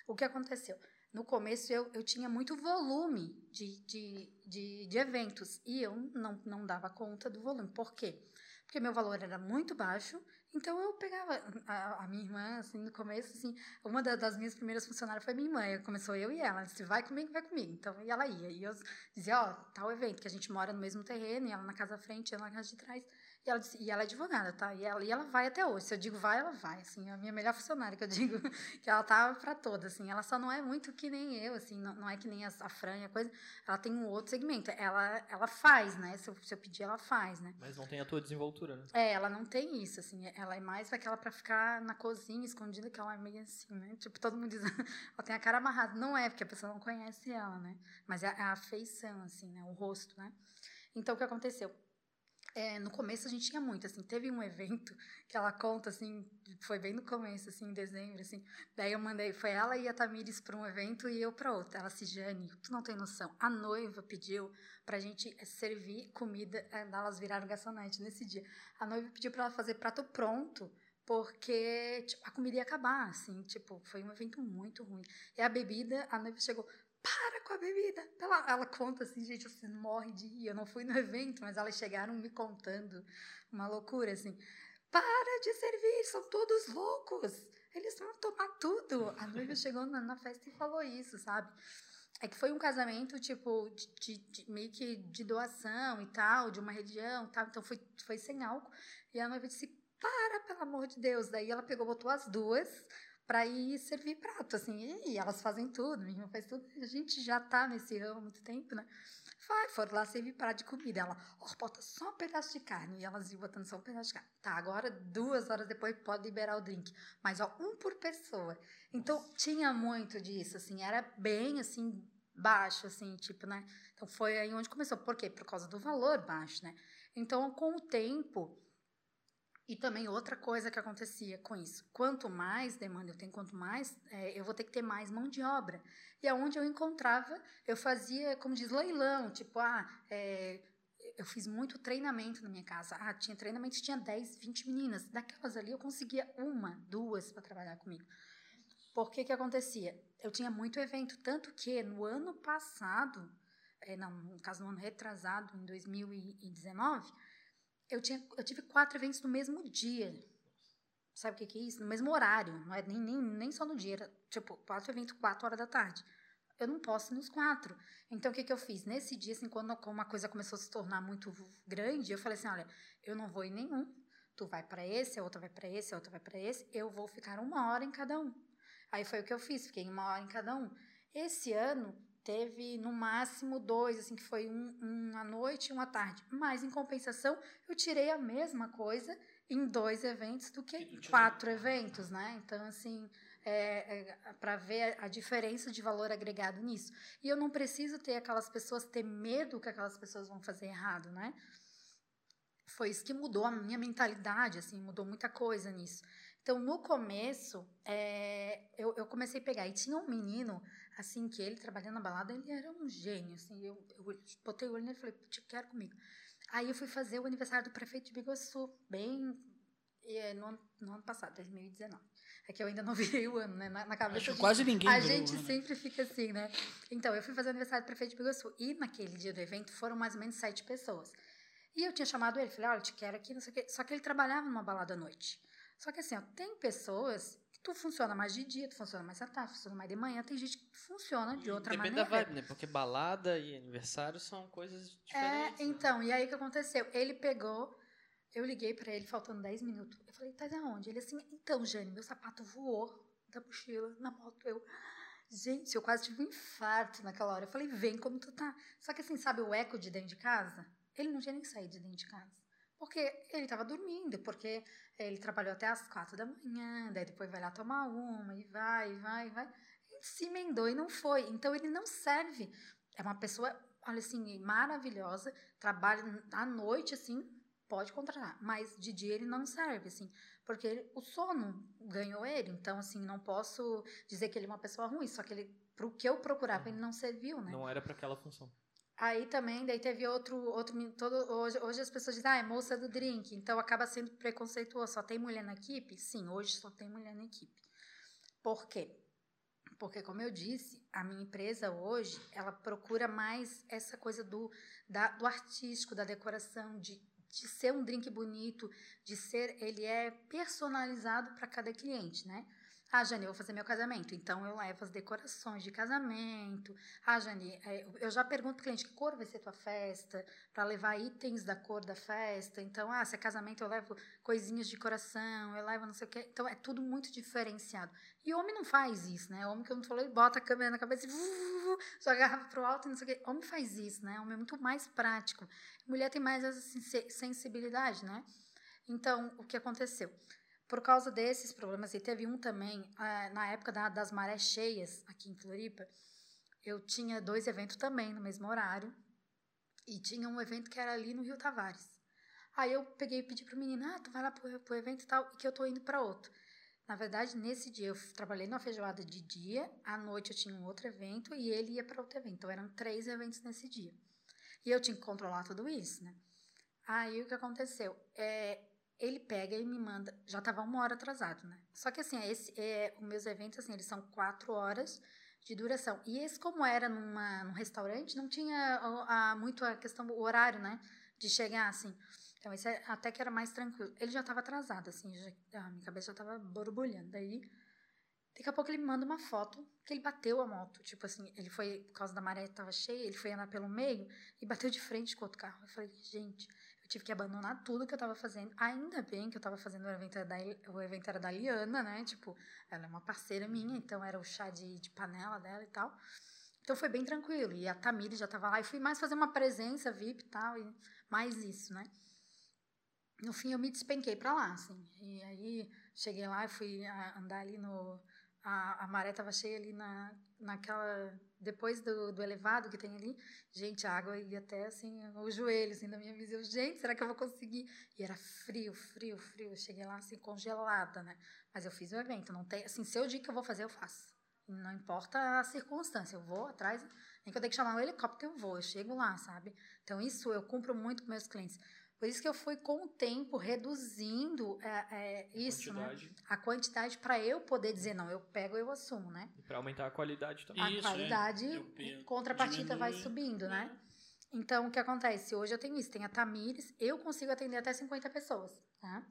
O que aconteceu? No começo, eu, eu tinha muito volume de, de, de, de eventos e eu não, não dava conta do volume. Por quê? Porque meu valor era muito baixo então eu pegava a, a minha irmã, assim, no começo, assim, uma da- das minhas primeiras funcionárias foi minha irmã. Começou eu e ela. Ela disse, vai comigo, vai comigo. Então, e ela ia. E eu dizia, ó, tal evento, que a gente mora no mesmo terreno, e ela na casa da frente, eu na casa de trás. E ela, disse, e ela é advogada, tá? E ela, e ela vai até hoje. Se eu digo vai, ela vai. Assim, é a minha melhor funcionária, que eu digo que ela tá pra toda, assim. Ela só não é muito que nem eu, assim, não, não é que nem a, a Fran e a coisa. Ela tem um outro segmento. Ela, ela faz, né? Se eu, se eu pedir, ela faz, né? Mas não tem a tua desenvoltura, né? É, ela não tem isso, assim, ela é mais aquela pra ficar na cozinha, escondida, que ela é meio assim, né? Tipo, todo mundo diz, ela tem a cara amarrada. Não é, porque a pessoa não conhece ela, né? Mas é a afeição, assim, né? O rosto, né? Então, o que aconteceu? É, no começo a gente tinha muito, assim, teve um evento que ela conta, assim, foi bem no começo, assim, em dezembro, assim, daí eu mandei, foi ela e a Tamires para um evento e eu para outro. Ela disse, Jane, tu não tem noção, a noiva pediu pra gente eh, servir comida, eh, elas viraram garçonete nesse dia. A noiva pediu para ela fazer prato pronto, porque tipo, a comida ia acabar, assim, tipo, foi um evento muito ruim. E a bebida, a noiva chegou, para com a bebida. Ela, ela conta assim, gente, você morre de rir. Eu não fui no evento, mas elas chegaram me contando uma loucura, assim. Para de servir, são todos loucos. Eles vão tomar tudo. A noiva chegou na, na festa e falou isso, sabe? É que foi um casamento, tipo, de, de- de- meio que de doação e tal, de uma religião e tal. Então foi, foi sem álcool. E a noiva disse, para, pelo amor de Deus. Daí ela pegou, botou as duas para ir servir prato, assim. E elas fazem tudo, minha irmã faz tudo. A gente já tá nesse ramo há muito tempo, né? Vai, foram lá servir prato de comida. Ela, ó, bota só um pedaço de carne. E elas iam botando só um pedaço de carne. Tá, agora, duas horas depois, pode liberar o drink. Mas, ó, um por pessoa. Então, tinha muito disso, assim. Era bem, assim, baixo, assim, tipo, né? Então, foi aí onde começou. Por quê? Por causa do valor baixo, né? Então, com o tempo, E também outra coisa que acontecia com isso: quanto mais demanda eu tenho, quanto mais é, eu vou ter que ter mais mão de obra. E aonde eu encontrava, eu fazia, como diz, leilão, tipo, ah, é, eu fiz muito treinamento na minha casa. Ah, tinha treinamento, tinha 10, 20 meninas. Daquelas ali eu conseguia uma, duas para trabalhar comigo. Por que que acontecia? Eu tinha muito evento, tanto que no ano passado, é, não, no caso no ano retrasado, em 2019, eu, tinha, eu tive quatro eventos no mesmo dia. Sabe o que, que é isso? No mesmo horário, não é nem, nem, nem só no dia, era tipo quatro eventos, quatro horas da tarde. Eu não posso nos quatro. Então, o que, que eu fiz? Nesse dia, assim, quando uma coisa começou a se tornar muito grande, eu falei assim: olha, eu não vou em nenhum. Tu vai para esse, a outra vai para esse, a outra vai para esse. Eu vou ficar uma hora em cada um. Aí foi o que eu fiz, fiquei uma hora em cada um. Esse ano teve no máximo dois, assim, que foi um, um à noite e um à tarde. Mas em compensação, eu tirei a mesma coisa em dois eventos do que quatro eventos, né? Então, assim, é, é, para ver a diferença de valor agregado nisso. E eu não preciso ter aquelas pessoas, ter medo que aquelas pessoas vão fazer errado, né? Foi isso que mudou a minha mentalidade, assim, mudou muita coisa nisso. Então, no começo, é, eu, eu, comecei a pegar. E tinha um menino, assim, que ele trabalhando na balada, ele era um gênio, assim. Eu, eu botei o olho nele e falei, tipo, quero comigo. Aí eu fui fazer o aniversário do prefeito de Biguaçu, bem é, no, no, ano passado, 2019. É que eu ainda não virei o ano, né? Na, na cabeça. Acho quase ninguém A gente né? sempre fica assim, né? Então, eu fui fazer o aniversário do prefeito de Biguaçu. E naquele dia do evento foram mais ou menos sete pessoas. E eu tinha chamado ele, falei, olha, te quero aqui, não sei o quê. Só que ele trabalhava numa balada à noite. Só que assim, ó, tem pessoas tu funciona mais de dia, tu funciona mais à tarde, tu funciona mais de manhã, tem gente que funciona de outra Depende maneira. da vibe, né? Porque balada e aniversário são coisas diferentes. É, né? então, e aí o que aconteceu? Ele pegou, eu liguei pra ele faltando 10 minutos. Eu falei, tá de onde? Ele assim, então, Jane, meu sapato voou da mochila na moto. Eu, gente, eu quase tive um infarto naquela hora. Eu falei, vem como tu tá. Só que assim, sabe o eco de dentro de casa? Ele não tinha nem saído de dentro de casa. Porque ele estava dormindo, porque ele trabalhou até as quatro da manhã, daí depois vai lá tomar uma, e vai, e vai, e vai. Ele se emendou e não foi. Então ele não serve. É uma pessoa, olha assim, maravilhosa, trabalha à noite, assim, pode contratar. Mas de dia ele não serve, assim, porque ele- o sono ganhou ele. Então, assim, não posso dizer que ele é uma pessoa ruim, só que ele, pro que eu procurava, ele não serviu, né? Não era para aquela função. Aí também, daí teve outro, outro todo, hoje, hoje as pessoas dizem, ah, é moça do drink, então acaba sendo preconceituoso, só tem mulher na equipe? Sim, hoje só tem mulher na equipe. Por quê? Porque, como eu disse, a minha empresa hoje, ela procura mais essa coisa do, da- do artístico, da decoração, de, de ser um drink bonito, de ser, ele é personalizado para cada cliente, né? Ah, Jane, eu vou fazer meu casamento, então eu levo as decorações de casamento. Ah, Jane, é, eu já pergunto pro cliente que cor vai ser tua festa, para levar itens da cor da festa. Então, ah, se é casamento, eu levo coisinhas de coração, eu levo não sei o quê. Então, é tudo muito diferenciado. E homem não faz isso, né? Homem, que eu não falei, bota a câmera na cabeça e joga a garrafa pro alto e não sei o quê. Homem faz isso, né? Homem é muito mais prático. Mulher tem mais essa sensi- sensibilidade, né? Então, o que aconteceu? Por causa desses problemas, e teve um também, ah, na época da- das marés cheias, aqui em Floripa, eu tinha dois eventos também no mesmo horário, e tinha um evento que era ali no Rio Tavares. Aí eu peguei e pedi pro menino, ah, tu vai lá pro, pro evento e tal, e que eu tô indo para outro. Na verdade, nesse dia eu trabalhei numa feijoada de dia, à noite eu tinha um outro evento e ele ia para outro evento. Então eram três eventos nesse dia. E eu tinha que controlar tudo isso, né? Aí o que aconteceu? É, ele pega e me manda. Já estava uma hora atrasado, né? Só que assim, esse, é, os meus eventos, assim, eles são quatro horas de duração. E esse, como era numa, num restaurante, não tinha a, a- muito a questão do horário, né? De chegar assim. Então, esse é- até que era mais tranquilo. Ele já estava atrasado, assim, já, a minha cabeça já estava borbulhando. Daí, daqui a pouco ele me manda uma foto que ele bateu a moto. Tipo assim, ele foi, por causa da maré estava cheia, ele foi andar pelo meio e bateu de frente com outro carro. Eu falei, gente, tive que abandonar tudo que eu estava fazendo. Ainda bem que eu estava fazendo o evento da, o evento era da Liana, né? Tipo, ela é uma parceira minha, então era o chá de, de panela dela e tal. Então foi bem tranquilo. E a Tamiri já estava lá. E fui mais fazer uma presença VIP e tal, e mais isso, né? No fim, eu me despenquei para lá, assim. E aí, cheguei lá e fui andar ali no... A, a maré estava cheia ali na, naquela. Depois do, do elevado que tem ali, gente, a água ia até assim, o joelho, assim, da minha visão. Gente, será que eu vou conseguir? E era frio, frio, frio. Eu cheguei lá, assim, congelada, né? Mas eu fiz o evento. Não tem, assim, se eu digo que eu vou fazer, eu faço. Não importa a circunstância, eu vou atrás. Nem que eu tenha que chamar um helicóptero, eu vou, eu chego lá, sabe? Então, isso eu cumpro muito com meus clientes. Por isso que eu fui, com o tempo, reduzindo é, é, isso, né? Quantidade. A quantidade para eu poder dizer, não, eu pego eu assumo, né? E pra aumentar a qualidade também. A Isso, qualidade, é. Eu pe- em contrapartida, vai subindo, né? Então, o que acontece? Hoje eu tenho isso, tem a Tamires, eu consigo atender até 50 pessoas, tá?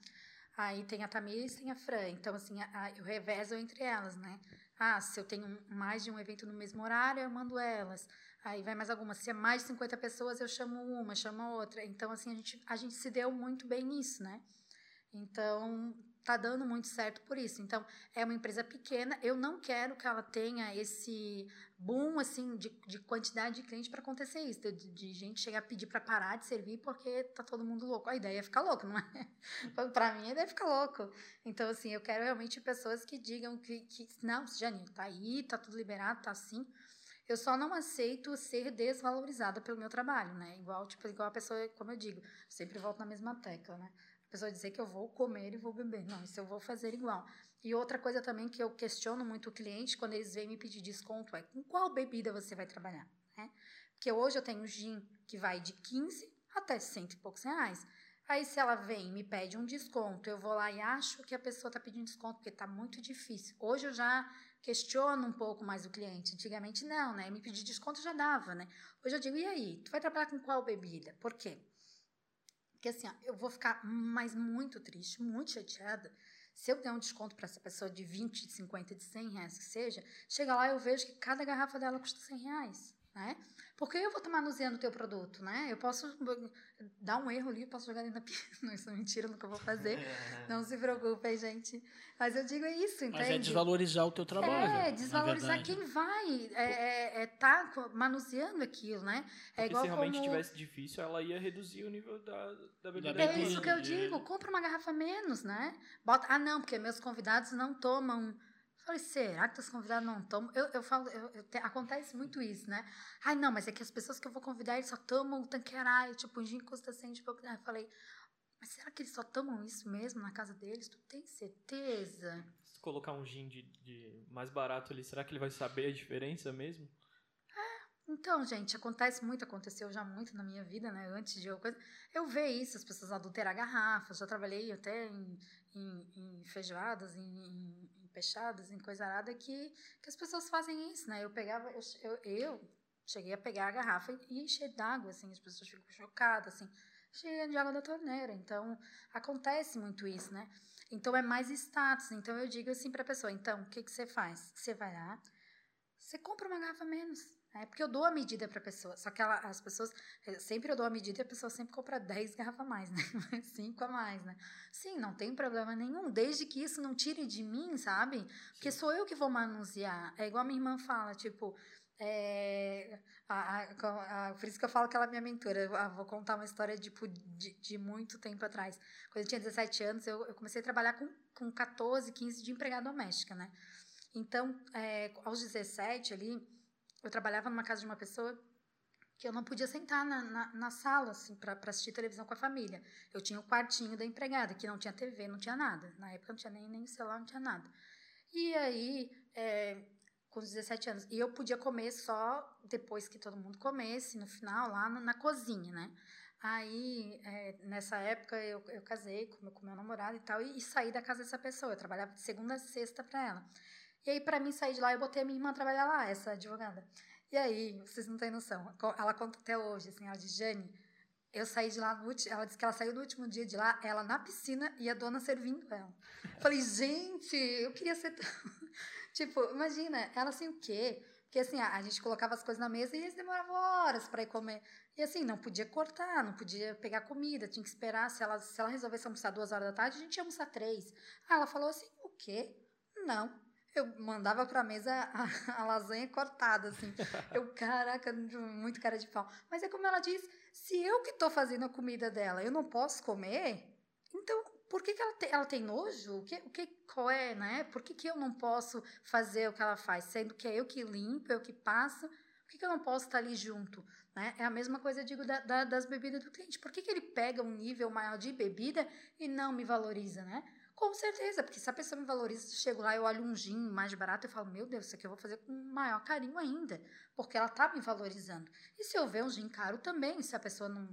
Aí tem a Tamires, tem a Fran. Então, assim, a- a- eu revezo entre elas, né? Ah, se eu tenho mais de um evento no mesmo horário, eu mando elas. Aí vai mais algumas. Se é mais de 50 pessoas, eu chamo uma, chamo outra. Então, assim, a gente, a gente se deu muito bem nisso, né? Então, tá dando muito certo por isso. Então, é uma empresa pequena. Eu não quero que ela tenha esse boom, assim, de, de quantidade de cliente para acontecer isso. De, de gente chegar a pedir para parar de servir porque tá todo mundo louco. A ideia é ficar louco, não é? para mim, a ideia é ficar louco. Então, assim, eu quero realmente pessoas que digam que, que não, Jane, tá aí, tá tudo liberado, tá assim. Eu só não aceito ser desvalorizada pelo meu trabalho, né? Igual, tipo, igual a pessoa, como eu digo, sempre volto na mesma tecla, né? A pessoa dizer que eu vou comer e vou beber. Não, isso eu vou fazer igual. E outra coisa também que eu questiono muito o cliente quando eles vêm me pedir desconto é com qual bebida você vai trabalhar, né? Porque hoje eu tenho gin que vai de 15 até cento e poucos reais. Aí se ela vem e me pede um desconto, eu vou lá e acho que a pessoa está pedindo desconto porque está muito difícil. Hoje eu já questiono um pouco mais o cliente. Antigamente não, né? Me pedir desconto já dava, né? Hoje eu digo, e aí? Tu vai trabalhar com qual bebida? Por quê? Porque assim, ó, eu vou ficar mais muito triste, muito chateada. Se eu der um desconto para essa pessoa de 20, de 50, de 100 reais que seja, chega lá e eu vejo que cada garrafa dela custa 100 reais, né? Porque eu vou estar manuseando o teu produto, né? Eu posso dar um erro ali, posso jogar dentro da pia. Não, isso é mentira, nunca vou fazer. Não se preocupem, gente. Mas eu digo é isso, entende? Mas é desvalorizar o teu trabalho. É, desvalorizar quem vai é, é, é tá manuseando aquilo, né? É Porque igual se realmente como... tivesse difícil, ela ia reduzir o nível da, da bebida. É isso que eu digo, compra uma garrafa menos, né? Bota, ah, não, porque meus convidados não tomam. Falei, será que os convidados não tomam? Eu, eu falo, eu- eu te- acontece muito isso, né? Ai, não, mas é que as pessoas que eu vou convidar, eles só tomam o tanqueray, tipo, o gin custa 100 e pouco. Eu falei, mas será que eles só tomam isso mesmo na casa deles? Tu tem certeza? Se colocar um gin de, de mais barato ali, será que ele vai saber a diferença mesmo? Então, gente, acontece muito, aconteceu já muito na minha vida, né? Antes de eu. Eu vejo isso, as pessoas adulterar garrafas, já trabalhei até em, em, em feijoadas, em peixadas, em coisa arada, que, que as pessoas fazem isso, né? Eu pegava, eu, eu, eu cheguei a pegar a garrafa e encher d'água, assim, as pessoas ficam chocadas, assim, cheia de água da torneira. Então, acontece muito isso, né? Então, é mais status. Então, eu digo assim pra pessoa: então, o que, que você faz? Você vai lá, você compra uma garrafa menos. É porque eu dou a medida para a pessoa. Só que ela, as pessoas. Sempre eu dou a medida e a pessoa sempre compra 10 garrafas a mais, né? 5 a mais, né? Sim, não tem problema nenhum. Desde que isso não tire de mim, sabe? Porque sou eu que vou manusear. É igual a minha irmã fala, tipo. É, a- a- a- por isso que eu falo que ela é minha mentora. Eu, ah, vou contar uma história tipo, de, de muito tempo atrás. Quando eu tinha 17 anos, eu, eu comecei a trabalhar com, com 14, 15 de empregada doméstica, né? Então, é, aos 17 ali, eu trabalhava numa casa de uma pessoa que eu não podia sentar na, na, na sala, assim, para assistir televisão com a família. Eu tinha o quartinho da empregada, que não tinha TV, não tinha nada. Na época não tinha nem, nem celular, não tinha nada. E aí, é, com os 17 anos, e eu podia comer só depois que todo mundo comesse, no final, lá na, na cozinha, né? Aí, é, nessa época, eu, eu casei com com meu namorado e tal, e, e saí da casa dessa pessoa. Eu trabalhava de segunda a sexta para ela. E aí, para mim sair de lá, eu botei a minha irmã trabalhar lá, essa advogada. E aí, vocês não têm noção. Ela conta até hoje, assim, ela diz, Jane, eu saí de lá no último. Ela disse que ela saiu no último dia de lá, ela na piscina e a dona servindo ela. Falei, gente, eu queria ser. tão- tipo, imagina, ela assim, o quê? Porque assim, a, a gente colocava as coisas na mesa e eles demoravam horas para ir comer. E assim, não podia cortar, não podia pegar comida, tinha que esperar. Se ela, se ela resolvesse almoçar duas horas da tarde, a gente ia almoçar três. Ah, ela falou assim, o quê? Não. Eu mandava pra mesa a, a lasanha cortada, assim. Eu, caraca, muito cara de pau. Mas é como ela diz, se eu que tô fazendo a comida dela, eu não posso comer, então por que, que ela, te, ela tem nojo? O que, o que, qual é, né? Por que, que eu não posso fazer o que ela faz? Sendo que é eu que limpo, eu que passo, por que, que eu não posso estar ali junto? Né? É a mesma coisa, eu digo, da, da, das bebidas do cliente. Por que, que ele pega um nível maior de bebida e não me valoriza, né? Com certeza, porque se a pessoa me valoriza, eu chego lá, eu olho um gin mais barato, eu falo, meu Deus, isso aqui eu vou fazer com maior carinho ainda, porque ela tá me valorizando. E se eu ver um gin caro também, se a pessoa não,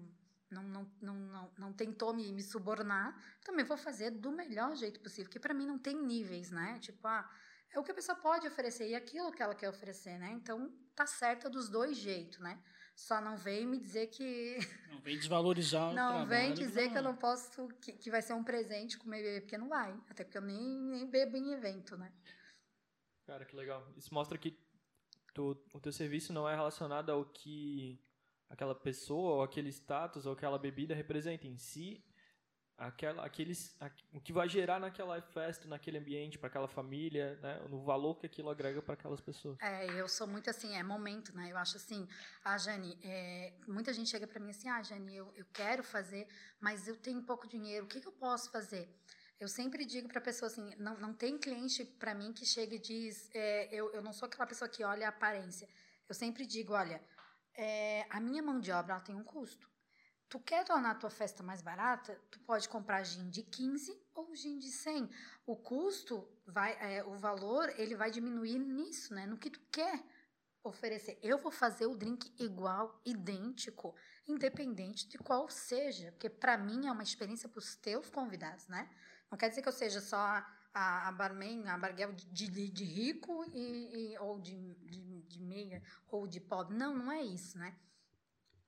não, não, não, não, não tentou me, me subornar, também vou fazer do melhor jeito possível, que para mim não tem níveis, né? Tipo, ah, é o que a pessoa pode oferecer e aquilo que ela quer oferecer, né? Então, tá certa dos dois jeitos, né? Só não vem me dizer que. Não vem desvalorizar o Não trabalho vem dizer que eu é. não posso. Que, que vai ser um presente comer bebê, porque não vai. Até porque eu nem, nem bebo em evento, né? Cara, que legal. Isso mostra que tu, o teu serviço não é relacionado ao que aquela pessoa, ou aquele status, ou aquela bebida representa em si. Aquela, aqueles, a- o que vai gerar naquela festa, naquele ambiente, para aquela família, né? no valor que aquilo agrega para aquelas pessoas. É, eu sou muito assim, é momento, né? Eu acho assim, ah, Jane, é, muita gente chega pra mim assim, ah, Jane, eu, eu quero fazer, mas eu tenho pouco dinheiro, o que, que eu posso fazer? Eu sempre digo pra pessoa assim, não, não tem cliente pra mim que chega e diz, é, eu, eu não sou aquela pessoa que olha a aparência. Eu sempre digo, olha, é, a minha mão de obra ela tem um custo. Tu quer tornar a tua festa mais barata? Tu pode comprar gin de 15 ou gin de 100. O custo vai, é, o valor, ele vai diminuir nisso, né? No que tu quer oferecer. Eu vou fazer o drink igual, idêntico, independente de qual seja, porque para mim é uma experiência para os teus convidados, né? Não quer dizer que eu seja só a, a, barman, a barguel de, de, de rico e, e- ou de, de, de meia ou de pobre. Não, não é isso, né?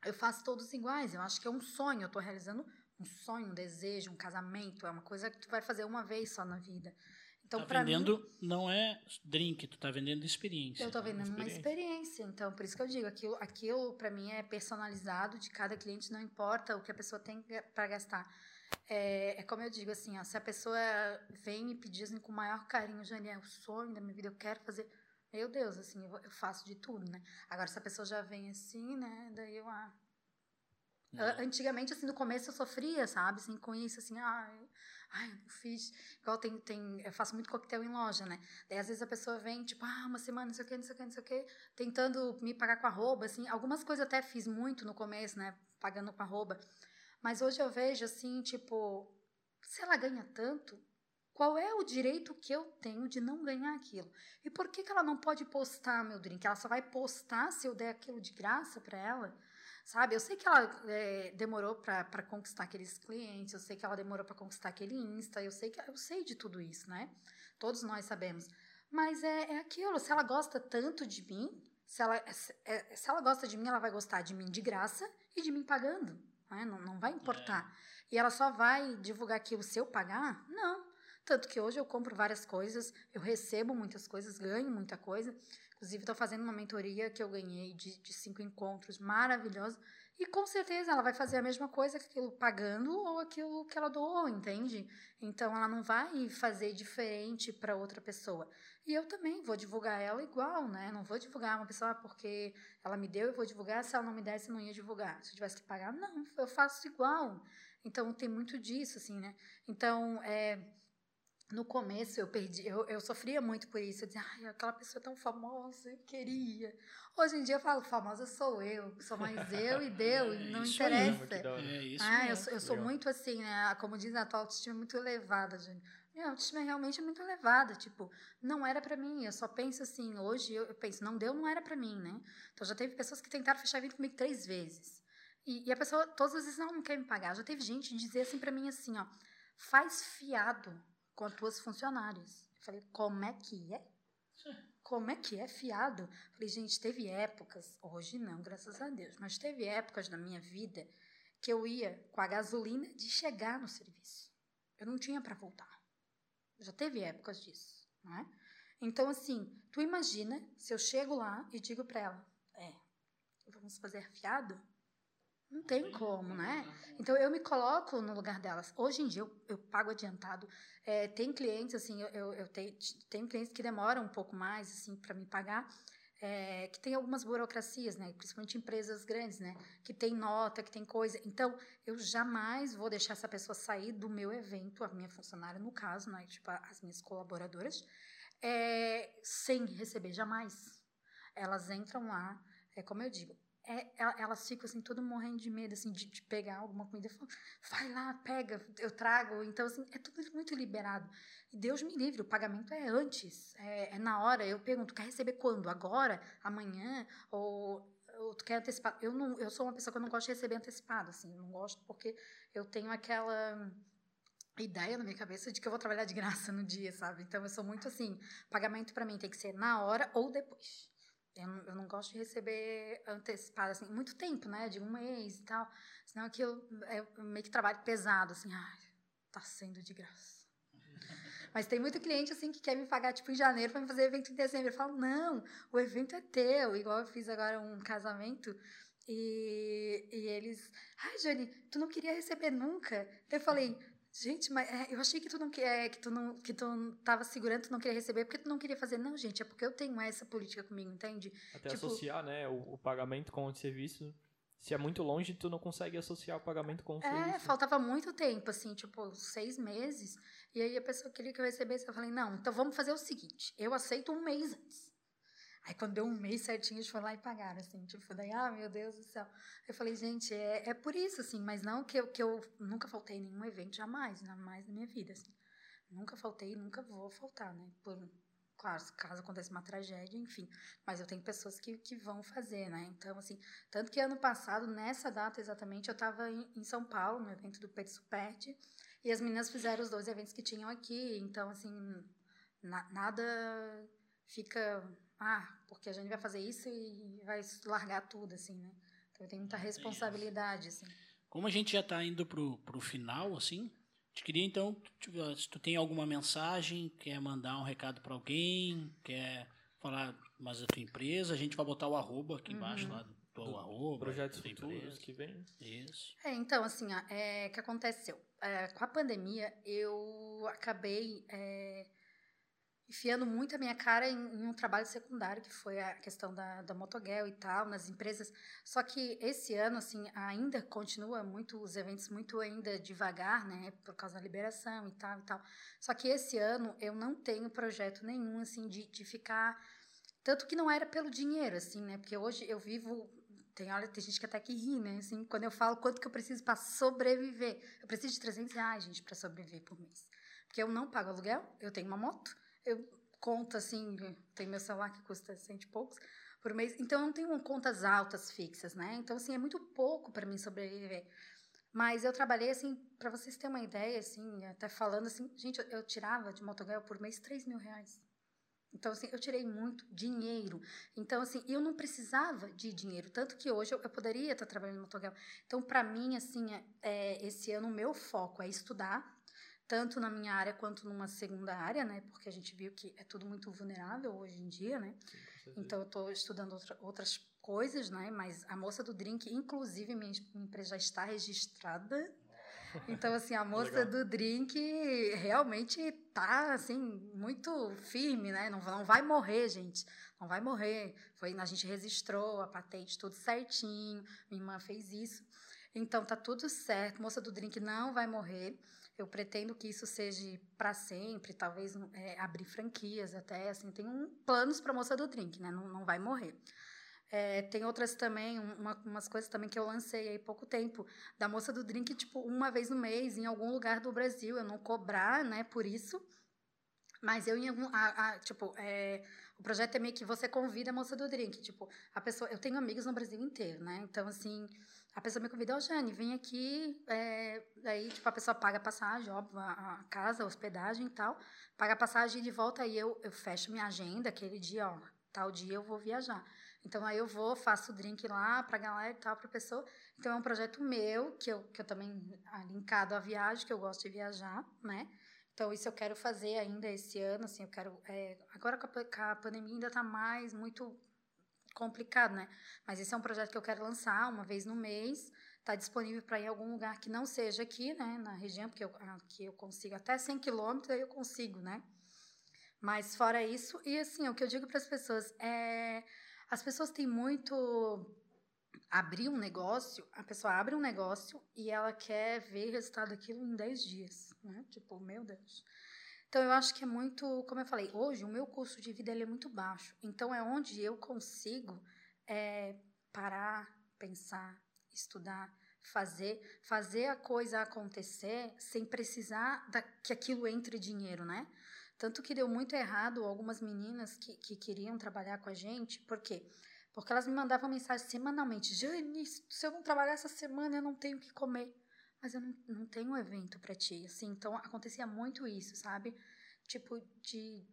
Eu faço todos iguais. Eu acho que é um sonho. Eu estou realizando um sonho, um desejo, um casamento. É uma coisa que tu vai fazer uma vez só na vida. Então, tá para mim, vendendo não é drink, tu tá vendendo experiência. eu tô vendendo uma experiência. experiência. Então, por isso que eu digo, aquilo, aquilo para mim é personalizado de cada cliente, não importa o que a pessoa tem para gastar. É, é como eu digo assim, ó, se a pessoa vem me pedir assim, com o maior carinho, Jane, é o sonho da minha vida, eu quero fazer. Meu Deus, assim, eu, eu faço de tudo, né? Agora, se a pessoa já vem assim, né? Daí eu, ah, É. Antigamente, assim, no começo eu sofria, sabe? Assim, com isso, assim, ah, eu, ai, eu não fiz. Igual tem, tem, eu faço muito coquetel em loja, né? Daí, às vezes, a pessoa vem, tipo, ah, uma semana, não sei o quê, não sei o quê, não sei o quê, tentando me pagar com arroba, assim. Algumas coisas eu até fiz muito no começo, né? Pagando com arroba. Mas hoje eu vejo, assim, tipo, se ela ganha tanto, qual é o direito que eu tenho de não ganhar aquilo? E por que, que ela não pode postar meu drink? Ela só vai postar se eu der aquilo de graça para ela? Sabe? Eu sei que ela é, demorou para conquistar aqueles clientes, eu sei que ela demorou para conquistar aquele Insta, eu sei que eu sei de tudo isso, né? Todos nós sabemos. Mas é, é aquilo, se ela gosta tanto de mim, se ela, se, é, se ela gosta de mim, ela vai gostar de mim de graça e de mim pagando. Né? Não, não vai importar. E ela só vai divulgar aquilo se eu pagar? Não. Tanto que hoje eu compro várias coisas, eu recebo muitas coisas, ganho muita coisa. Inclusive, estou fazendo uma mentoria que eu ganhei de, de cinco encontros maravilhosos. E com certeza ela vai fazer a mesma coisa que aquilo pagando ou aquilo que ela doou, entende? Então ela não vai fazer diferente para outra pessoa. E eu também vou divulgar ela igual, né? Não vou divulgar uma pessoa porque ela me deu, eu vou divulgar. Se ela não me desse, eu não ia divulgar. Se eu tivesse que pagar, não, eu faço igual. Então tem muito disso, assim, né? Então, é, no começo eu perdi, eu, eu sofria muito por isso. Eu dizia, ai, aquela pessoa tão famosa, eu queria. Hoje em dia eu falo, famosa sou eu, sou mais eu e deu, e não interessa. É isso Ah, eu mesmo. sou, eu sou Legal. muito assim, né? Como diz a tua autoestima é muito elevada, Júnior. Minha autoestima é realmente muito elevada. Tipo, não era pra mim. Eu só penso assim, hoje eu, eu penso, não deu, não era pra mim, né? Então já teve pessoas que tentaram fechar evento comigo três vezes. E, e a pessoa, todas as vezes, não, não quer me pagar. Já teve gente dizer assim pra mim assim, ó, faz fiado com as tuas funcionárias. Eu falei, como é que é? Como é que é fiado? Falei, gente, teve épocas, hoje não, graças a Deus, mas teve épocas na minha vida que eu ia com a gasolina de chegar no serviço. Eu não tinha para voltar. Já teve épocas disso, não é? Então, assim, tu imagina se eu chego lá e digo para ela, é, vamos fazer fiado? Não tem como, né? Então eu me coloco no lugar delas. Hoje em dia eu, eu pago adiantado. É, tem clientes assim, eu, eu, tenho, tenho clientes que demoram um pouco mais assim para me pagar. é, que tem algumas burocracias, né? Principalmente empresas grandes, né? Que tem nota, que tem coisa. Então, eu jamais vou deixar essa pessoa sair do meu evento, a minha funcionária, no caso, né? Tipo, as minhas colaboradoras, é, sem receber, jamais. Elas entram lá, é como eu digo, é, elas ficam assim, todo morrendo de medo, assim, de, de pegar alguma comida. Falo, vai lá, pega, eu trago. Então, assim, é tudo muito liberado. E Deus me livre, o pagamento é antes, é, é na hora. Eu pergunto, quer receber quando? Agora? Amanhã? Ou, ou tu quer antecipar? Eu, não, eu sou uma pessoa que eu não gosto de receber antecipado, assim, não gosto porque eu tenho aquela ideia na minha cabeça de que eu vou trabalhar de graça no dia, sabe? Então, eu sou muito assim, pagamento para mim tem que ser na hora ou depois. Eu não, eu não, gosto de receber antecipado, assim, muito tempo, né? De um mês e tal. Senão aquilo é meio que trabalho pesado, assim, ai, tá sendo de graça. Mas tem muito cliente, assim, que quer me pagar, tipo, em janeiro para me fazer evento em dezembro. Eu falo, não, o evento é teu. Igual eu fiz agora um casamento e, e eles, ai, Jane, tu não queria receber nunca? Eu falei, Gente, mas é, eu achei que tu não é, que tu não que tu tava segurando, tu não queria receber porque tu não queria fazer. Não, gente, é porque eu tenho essa política comigo, entende? Até tipo, associar, né, o, o, pagamento com o serviço. Se é muito longe, tu não consegue associar o pagamento com o é, serviço. É, faltava muito tempo, assim, tipo, seis meses. E aí a pessoa queria que eu recebesse. Eu falei, não, então vamos fazer o seguinte: eu aceito um mês antes. Aí quando deu um mês certinho, eles foram lá e pagaram, assim, tipo, daí, ah, meu Deus do céu. Eu falei, gente, é, é por isso, assim, mas não que eu, que eu nunca faltei nenhum evento, jamais, jamais na minha vida, assim. Nunca faltei, nunca vou faltar, né? Por, claro, caso aconteça uma tragédia, enfim. Mas eu tenho pessoas que, que vão fazer, né? Então, assim, tanto que ano passado, nessa data exatamente, eu estava em, em, São Paulo, no evento do Pet Supert, e as meninas fizeram os dois eventos que tinham aqui. Então, assim, na, nada fica ah, porque a gente vai fazer isso e vai largar tudo, assim, né? Então eu tenho muita responsabilidade, assim. Como a gente já está indo pro, pro final, assim, te queria então, se tu tem alguma mensagem, quer mandar um recado para alguém, quer falar mais da tua empresa, a gente vai botar o arroba aqui embaixo uhum. lá do teu arroba. Projetos futuros empresa. que vem. Isso. É, então, assim, o é, que aconteceu? É, com a pandemia, eu acabei é, enfiando muito a minha cara em, em, um trabalho secundário, que foi a questão da, da Motoguel e tal, nas empresas. Só que esse ano, assim, ainda continua muito, os eventos muito ainda devagar, né, por causa da liberação e tal e tal. Só que esse ano eu não tenho projeto nenhum, assim, de, de ficar... Tanto que não era pelo dinheiro, assim, né, porque hoje eu vivo... Tem, olha, tem gente que até que ri, né? Assim, quando eu falo quanto que eu preciso para sobreviver. Eu preciso de 300 reais, gente, para sobreviver por mês. Porque eu não pago aluguel, eu tenho uma moto, eu conto assim, tem meu celular que custa cento e poucos por mês, então eu não tenho contas altas fixas, né? Então, assim, é muito pouco para mim sobreviver. Mas eu trabalhei, assim, para vocês terem uma ideia, assim, até falando assim, gente, eu, tirava de motoguel por mês 3 mil reais. Então, assim, eu tirei muito dinheiro. Então, assim, eu não precisava de dinheiro. Tanto que hoje eu, eu poderia estar trabalhando no motoguel. Então, para mim, assim, é, é, esse ano o meu foco é estudar, tanto na minha área quanto numa segunda área, né? Porque a gente viu que é tudo muito vulnerável hoje em dia, né? Sim, então eu estou estudando outra, outras coisas, né? Mas a moça do drink, inclusive minha empresa já está registrada. Então assim, a moça do drink realmente tá assim muito firme, né? Não, não vai morrer, gente. Não vai morrer. Foi a gente registrou a patente tudo certinho. Minha irmã fez isso. Então tá tudo certo. Moça do drink não vai morrer. Eu pretendo que isso seja para sempre, talvez é, abrir franquias até, assim, tem um, planos para a moça do drink, né? Não, não vai morrer. É, tem outras também, uma, umas coisas também que eu lancei aí pouco tempo, da moça do drink, tipo, uma vez no mês, em algum lugar do Brasil, eu não cobrar, né, por isso, mas eu em algum, a, a, tipo, é, o projeto é meio que você convida a moça do drink, tipo, a pessoa, eu tenho amigos no Brasil inteiro, né, então, assim, a pessoa me convida, oh, Jane, vem aqui, é, daí, tipo, a pessoa paga a passagem, óbvio, a, a, casa, a hospedagem e tal, paga a passagem de volta, aí eu, eu fecho minha agenda, aquele dia, ó, tal dia eu vou viajar. Então, aí eu vou, faço o drink lá pra galera e tal, pra pessoa. Então, é um projeto meu, que eu, que eu também, ah, linkado à viagem, que eu gosto de viajar, né? Então, isso eu quero fazer ainda esse ano, assim, eu quero... É, agora com a, com a pandemia ainda tá mais, muito complicado, né? Mas esse é um projeto que eu quero lançar uma vez no mês. Está disponível para ir em algum lugar que não seja aqui, né? Na região, porque eu, aqui eu consigo até 100 quilômetros, aí eu consigo, né? Mas fora isso, e assim, o que eu digo para as pessoas é As pessoas têm muito abrir um negócio, a pessoa abre um negócio e ela quer ver o resultado daquilo em 10 dias, né? Tipo, meu Deus. Então eu acho que é muito, como eu falei, hoje o meu custo de vida ele é muito baixo. Então é onde eu consigo é, parar, pensar, estudar, fazer, fazer a coisa acontecer sem precisar da, que aquilo entre dinheiro, né? Tanto que deu muito errado algumas meninas que, que queriam trabalhar com a gente, por quê? Porque elas me mandavam mensagem semanalmente: Jane, se eu não trabalhar essa semana, eu não tenho o que comer. Mas eu não, não tenho evento para ti. Assim, então acontecia muito isso, sabe? Tipo, de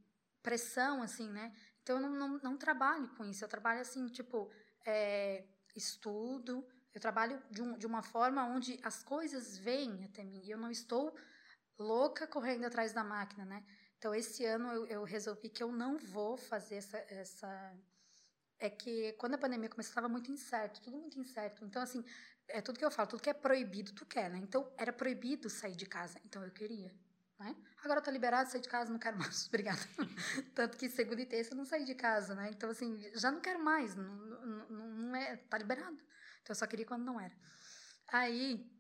pressão, assim, né? Então eu não, não, não trabalho com isso. Eu trabalho assim, tipo, é, estudo. Eu trabalho de, um, de uma forma onde as coisas vêm até mim. E eu não estou louca correndo atrás da máquina, né? Então, esse ano eu, eu resolvi que eu não vou fazer essa, essa. É que quando a pandemia começou, estava muito incerto, tudo muito incerto. Então, assim, é tudo que eu falo, tudo que é proibido, tu quer, né? Então, era proibido sair de casa. Então, eu queria. Né? Agora eu tô liberado, sair de casa, não quero mais, obrigada. Tanto que segunda e terça eu não saí de casa, né? Então, assim, já não quero mais, não, não, não é, tá liberado. Então, eu só queria quando não era. Aí,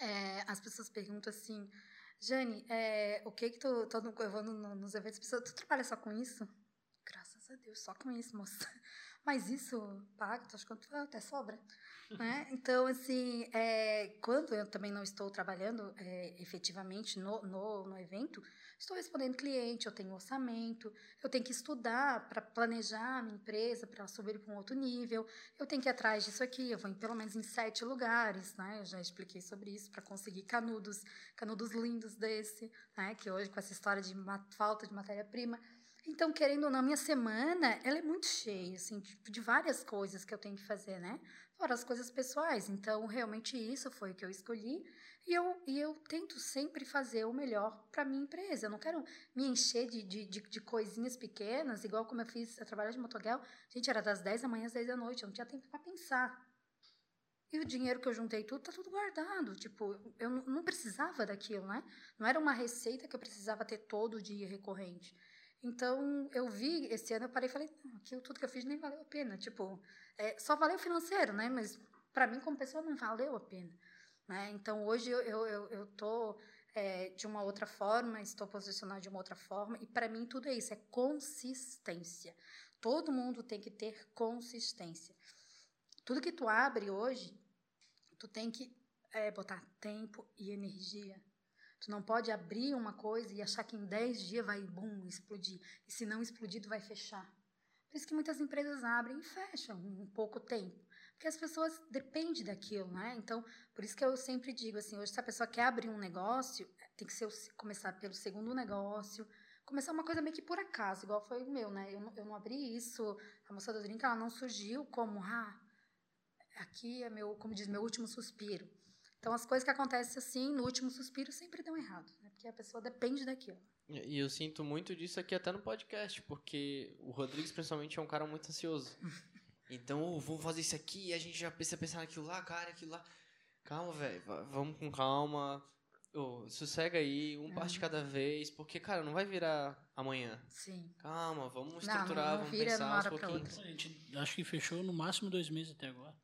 é, as pessoas perguntam assim, Jane, é, o que que tu, tô no, eu vou no, nos eventos, pessoas, tu trabalha só com isso? Graças a Deus, só com isso, moça. Mas isso paga, tu acha que até sobra. né? Então, assim, é, quando eu também não estou trabalhando é, efetivamente no, no, no evento, estou respondendo cliente, eu tenho orçamento, eu tenho que estudar para planejar a minha empresa, para subir para um outro nível, eu tenho que ir atrás disso aqui, eu vou em, pelo menos em sete lugares, né? Eu já expliquei sobre isso, para conseguir canudos, canudos lindos desse, né? Que hoje, com essa história de falta de matéria-prima, então, querendo ou não, minha semana, ela é muito cheia, assim, de, de, várias coisas que eu tenho que fazer, né? Fora as coisas pessoais. Então, realmente isso foi o que eu escolhi. E eu, e eu tento sempre fazer o melhor para minha empresa. Eu não quero me encher de, de, de, de, coisinhas pequenas, igual como eu fiz, eu trabalhava de motoguel. Gente, era das 10 da manhã às 10 da noite, eu não tinha tempo para pensar. E o dinheiro que eu juntei tudo, tá tudo guardado. Tipo, eu não precisava daquilo, né? Não era uma receita que eu precisava ter todo dia recorrente. Então, eu vi, esse ano eu parei e falei, aquilo tudo que eu fiz nem valeu a pena. Tipo, é, só valeu financeiro, né? Mas para mim, como pessoa, não valeu a pena. Né? Então, hoje eu estou eu, eu, tô, é, de uma outra forma, estou posicionada de uma outra forma, e para mim tudo é isso, é consistência. Todo mundo tem que ter consistência. Tudo que tu abre hoje, tu tem que é, botar tempo e energia Tu não pode abrir uma coisa e achar que em 10 dias vai, bum, explodir. E se não explodir, tu vai fechar. Por isso que muitas empresas abrem e fecham em pouco tempo. Porque as pessoas dependem daquilo, né? Então, por isso que eu sempre digo assim, hoje se a pessoa quer abrir um negócio, tem que ser, começar pelo segundo negócio, começar uma coisa meio que por acaso, igual foi o meu, né? Eu não, eu não abri isso, a moça do drink, ela não surgiu como, ah, aqui é meu, como diz, meu último suspiro. Então, as coisas que acontecem assim, no último suspiro, sempre dão errado, né? Porque a pessoa depende daquilo. E eu sinto muito disso aqui até no podcast, porque o Rodrigues, principalmente, é um cara muito ansioso. Então, oh, vamos fazer isso aqui, e a gente já pensa pensar naquilo lá, cara, aquilo lá. Calma, velho, vamos com calma. Oh, sossega aí, um passo de cada vez, porque, cara, não vai virar amanhã. Sim. Calma, vamos estruturar, não, não vamos pensar aos pouquinhos. A gente acho que fechou no máximo dois meses até agora.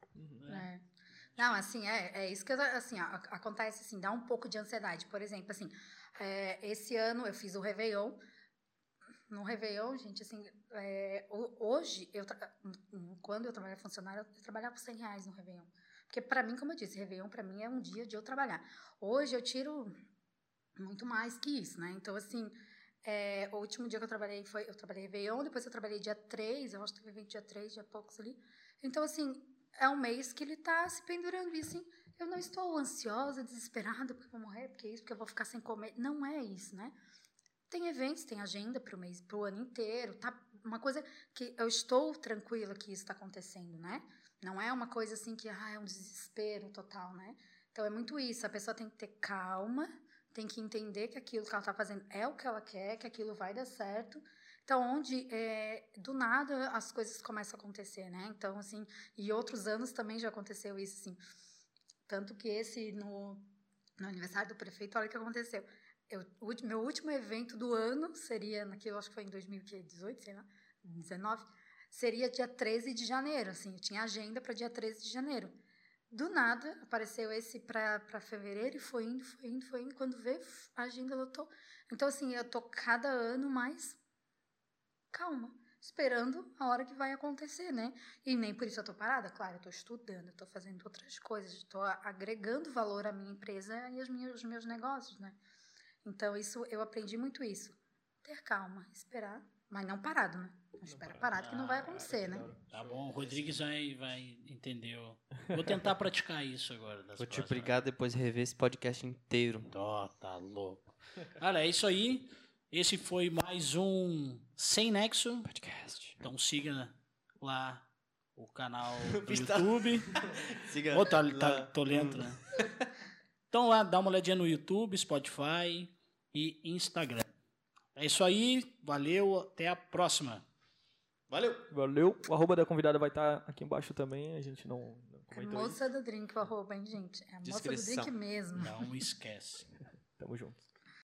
Não, assim, é, é isso que eu, assim, acontece, assim, dá um pouco de ansiedade. Por exemplo, assim, é, esse ano eu fiz o Réveillon. No Réveillon, gente, assim, é, hoje, eu quando eu trabalhava funcionário, eu trabalhava por 100 reais no Réveillon. Porque, para mim, como eu disse, Réveillon, para mim, é um dia de eu trabalhar. Hoje, eu tiro muito mais que isso, né? Então, assim, é, o último dia que eu trabalhei foi, eu trabalhei Réveillon, depois eu trabalhei dia 3, eu acho que teve dia 3, dia poucos ali. Então, assim, é um mês que ele está se pendurando. E assim, eu não estou ansiosa, desesperada porque vou morrer, porque é isso, porque eu vou ficar sem comer. Não é isso, né? Tem eventos, tem agenda para o mês, para o ano inteiro. Tá uma coisa que eu estou tranquila que isso está acontecendo, né? Não é uma coisa assim que ah, é um desespero total, né? Então é muito isso. A pessoa tem que ter calma, tem que entender que aquilo que ela está fazendo é o que ela quer, que aquilo vai dar certo então, onde é, do nada as coisas começam a acontecer, né? Então, assim, e outros anos também já aconteceu isso, assim. Tanto que esse, no, no aniversário do prefeito, olha o que aconteceu. Eu, o meu último evento do ano seria, naquilo, acho que foi em 2018, sei lá, 19, seria dia 13 de janeiro, assim, eu tinha agenda para dia 13 de janeiro. Do nada, apareceu esse para fevereiro e foi indo, foi indo, foi indo. Quando vê, a agenda lotou. Então, assim, eu tô cada ano mais calma, esperando a hora que vai acontecer, né? E nem por isso eu tô parada, claro, eu tô estudando, eu tô fazendo outras coisas, estou agregando valor à minha empresa e aos meus, aos meus negócios, né? Então, isso, eu aprendi muito isso. Ter calma, esperar, mas não parado, né? Não espera parado que não vai acontecer, né? Tá bom, o Rodrigues vai, vai entender. Vou tentar praticar isso agora. Vou te obrigar depois a rever esse podcast inteiro. Ó, tá louco. Cara, é isso aí. Esse foi mais um Sem Nexo. Podcast. Então siga lá o canal do tá- YouTube. Siga. Ô, tá, tá, tô lento, né? Então lá, dá uma olhadinha no YouTube, Spotify e Instagram. É isso aí. Valeu. Até a próxima. Valeu! Valeu. O arroba da convidada vai estar aqui embaixo também. A gente não, não É comentou isso. moça do drink o arroba, hein, gente? É a moça do drink mesmo. Não esquece. Tamo junto.